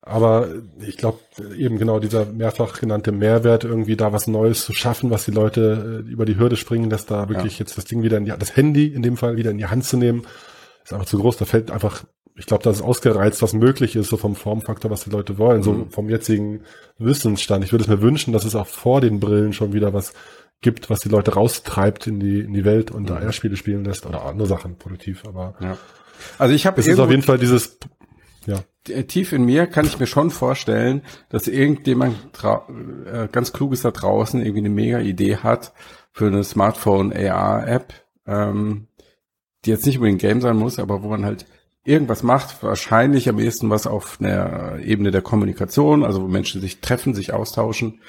aber ich glaube eben genau dieser mehrfach genannte Mehrwert, irgendwie da was Neues zu schaffen, was die Leute äh, über die Hürde springen, dass da wirklich jetzt das Ding wieder in die, das Handy in dem Fall wieder in die Hand zu nehmen, ist einfach zu groß. Da fällt einfach, ich glaube, das ist ausgereizt, was möglich ist, so vom Formfaktor, was die Leute wollen, so Mhm. vom jetzigen Wissensstand. Ich würde es mir wünschen, dass es auch vor den Brillen schon wieder was gibt, was die Leute raustreibt in die, in die Welt und Mhm. AR-Spiele spielen lässt oder andere Sachen produktiv, aber Ja. Also ich habe es ist auf jeden Fall dieses, ja, äh, tief in mir kann ich mir schon vorstellen, dass irgendjemand äh, ganz kluges da draußen irgendwie eine mega Idee hat für eine Smartphone AR App, ähm, die jetzt nicht unbedingt Game sein muss, aber wo man halt irgendwas macht, wahrscheinlich am ehesten was auf einer Ebene der Kommunikation, also wo Menschen sich treffen, sich austauschen,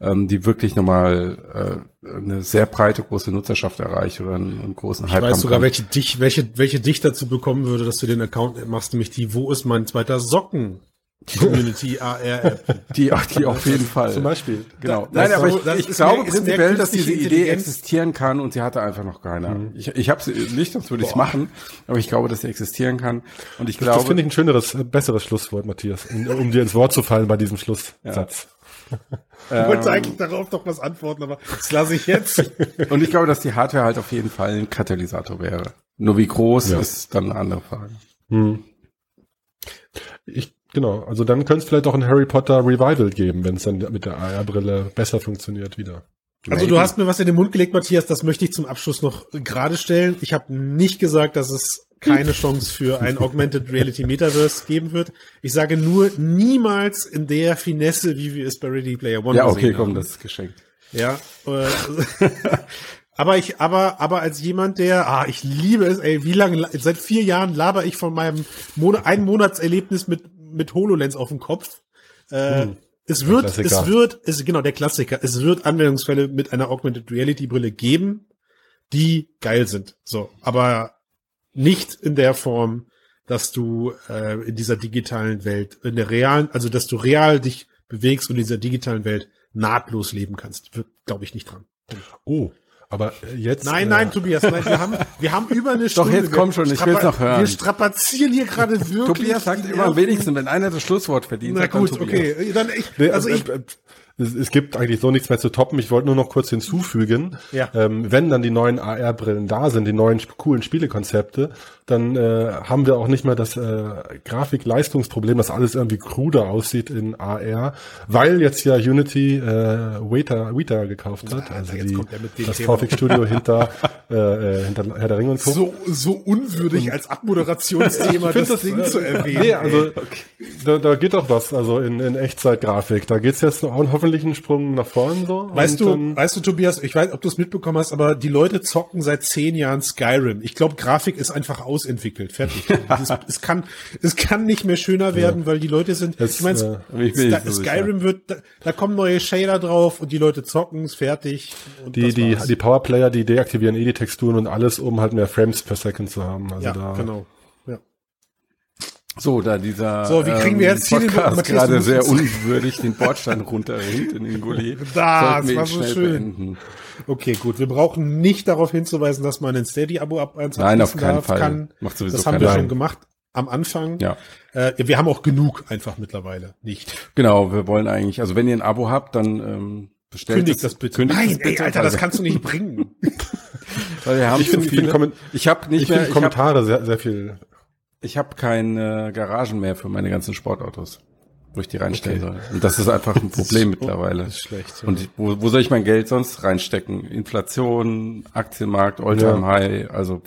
ähm, die wirklich nochmal äh, eine sehr breite, große Nutzerschaft erreicht oder einen, einen großen Ich Hype weiß haben sogar, kann. welche dich, welche, welche dich dazu bekommen würde, dass du den Account machst, nämlich die Wo ist mein zweiter Socken? Community AR App. Die, die auf jeden Fall. zum Beispiel. Genau. Das Nein, aber so- ich, das ich glaube prinzipiell, dass diese Idee existieren kann und sie hatte einfach noch keiner. Ich, ich habe sie nicht, sonst würde ich es machen, aber ich glaube, dass sie existieren kann. Und ich Das, das glaube, finde ich ein schöneres, äh, besseres Schlusswort, Matthias, um, um dir ins Wort zu fallen bei diesem Schlusssatz. Ich wollte eigentlich darauf doch was antworten, aber das lasse ich jetzt. und ich glaube, dass die Hardware halt auf jeden Fall ein Katalysator wäre. Nur wie groß Ja. ist dann eine andere Frage. Hm. Ich, genau, also dann könnte es vielleicht auch ein Harry Potter Revival geben, wenn es dann mit der AR-Brille besser funktioniert wieder. Also du hast mir was in den Mund gelegt, Matthias, das möchte ich zum Abschluss noch gerade stellen. Ich habe nicht gesagt, dass es keine Chance für ein Augmented Reality Metaverse geben wird. Ich sage nur niemals in der Finesse, wie wir es bei Ready Player One Ja, gesehen okay, haben. komm, das ist geschenkt. Ja. Äh, aber ich, aber, aber als jemand, der, ah, ich liebe es, ey, wie lange, seit vier Jahren laber ich von meinem Mon ein Monatserlebnis mit, mit HoloLens auf dem Kopf. Äh, es wird, es wird, es, genau, der Klassiker, es wird Anwendungsfälle mit einer Augmented Reality Brille geben, die geil sind. So, aber nicht in der Form, dass du äh, in dieser digitalen Welt, in der realen, also dass du real dich bewegst und in dieser digitalen Welt nahtlos leben kannst. Wird, glaube ich, nicht dran. Oh, aber äh, jetzt. Nein, äh, nein, Tobias, nein, wir haben, wir haben über eine Stunde. jetzt komm schon, ich will's noch hören. Wir strapazieren hier gerade wirklich. Tobias sagt immer am wenigsten, wenn einer das Schlusswort verdient, Na gut, okay. Dann ich, also ich, äh, äh, es, es gibt eigentlich so nichts mehr zu toppen. Ich wollte nur noch kurz hinzufügen, Ja. ähm, wenn dann die neuen AR-Brillen da sind, die neuen coolen Spielekonzepte, dann äh, haben wir auch nicht mehr das äh, Grafik-Leistungsproblem, dass alles irgendwie kruder aussieht in AR, weil jetzt ja Unity äh, Weta, Weta gekauft hat, also jetzt die, kommt mit dem das. Grafikstudio hinter, äh, äh, hinter Herr der Ringe und Co. so, so unwürdig als Abmoderationsthema das, das, Ding äh, zu erwähnen. Nee, also da, da geht doch was, also in, in Echtzeitgrafik. Da geht's jetzt noch, hoffentlich einen Sprung nach vorn so. Weißt Und du, weißt du, Tobias, ich weiß, ob du es mitbekommen hast, aber die Leute zocken seit zehn Jahren Skyrim. Ich glaube, Grafik ist einfach ausentwickelt. Fertig. es, es, kann, es kann nicht mehr schöner werden, weil die Leute sind, Es, ich meine, äh, ich bin nicht Sky, so sicher. Skyrim wird, da, da kommen neue Shader drauf und die Leute zocken, ist fertig. Die, das die, war's. die Powerplayer, die deaktivieren eh die Texturen und alles, um halt mehr Frames per Second zu haben. Also ja, da, genau. So, da dieser So, wie kriegen wir jetzt hier den Podcast du gerade sehr unwürdig den Bordstein runterringt in den Gully. Das war so schön. beenden. Okay, gut. Wir brauchen nicht darauf hinzuweisen, dass man ein Steady-Abo ab Nein, auf keinen Fall. Kann. Macht sowieso Das haben wir Sinn. schon gemacht am Anfang. Ja. Äh, wir haben auch genug einfach mittlerweile. Nicht. Genau, wir wollen eigentlich, also wenn ihr ein Abo habt, dann ähm, bestellt Kündigt es- das bitte. Kündigt Nein, es bitte, ey, Alter, das kannst du nicht bringen. Weil wir haben Ich finde- ich finde viele. Komment- Ich habe nicht ich mehr, ich Kommentare sehr, sehr viel. Ich hab keine Garagen mehr für meine ganzen Sportautos, wo ich die reinstellen Okay. soll. Und das ist einfach ein Problem mittlerweile. Das ist schlecht. Ja. Und ich- wo, wo soll ich mein Geld sonst reinstecken? Inflation, Aktienmarkt, Alltime Ja. High, also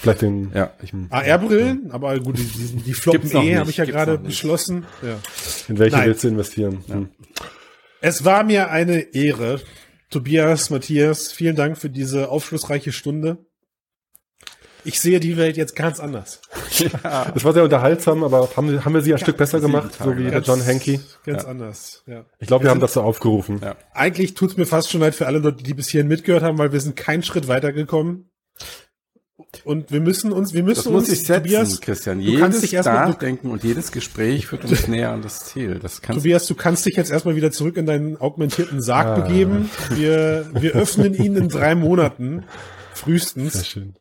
Vielleicht den, ja, AR-Brillen, aber gut, die, die, die floppen Gibt's noch eh, nicht, habe ich ja gerade beschlossen. Ja. in welche Nein. willst du investieren? Hm. Es war mir eine Ehre. Tobias, Matthias, vielen Dank für diese aufschlussreiche Stunde. Ich sehe die Welt jetzt ganz anders. Das war sehr unterhaltsam, aber haben, wir- haben wir sie ein Stück besser gemacht, so Tage. wie der Ganz- John Hanky? Ganz Ja. anders, ja. Ich glaube, wir haben das so aufgerufen. Ja. Eigentlich tut's mir fast schon leid für alle Leute, die bis hierhin mitgehört haben, weil wir sind keinen Schritt weitergekommen. Und wir müssen uns, wir müssen das muss uns, ich setzen, Tobias, Christian. du kannst Jedes dich erstmal, du, Nachdenken und jedes Gespräch führt uns näher an das Ziel. Das kannst Tobias, du kannst dich jetzt erstmal wieder zurück in deinen augmentierten Sarg Ah. begeben. Wir, wir öffnen ihn in drei Monaten, Sehr frühestens, schön.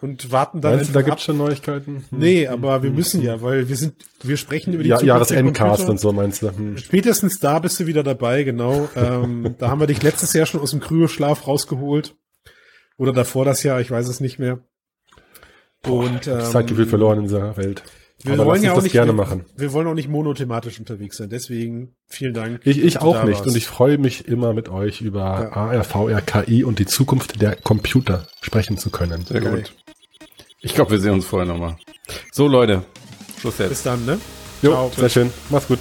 Und warten dann Meinst du, da einfach gibt's schon Neuigkeiten? Hm. Nee, aber wir müssen ja, weil wir sind, wir sprechen über die Ja, Jahresendcast und so meinst du? Hm. Spätestens da bist du wieder dabei, genau. Ähm, da haben wir dich letztes Jahr schon aus dem Kryoschlaf rausgeholt. Oder davor das Jahr, ich weiß es nicht mehr. Und ähm, Zeitgefühl verloren in dieser Welt. Wir Aber wollen ja auch das nicht, gerne machen. Wir wollen auch nicht monothematisch unterwegs sein. Deswegen vielen Dank. Ich, ich auch nicht. warst. Und ich freue mich immer mit euch über Ja. AR, VR, KI und die Zukunft der Computer sprechen zu können. Sehr Geil. gut. Ich glaube, wir sehen uns vorher nochmal. So, Leute. Schluss jetzt. Bis dann, ne? Jo, Ciao. sehr schön. Mach's gut.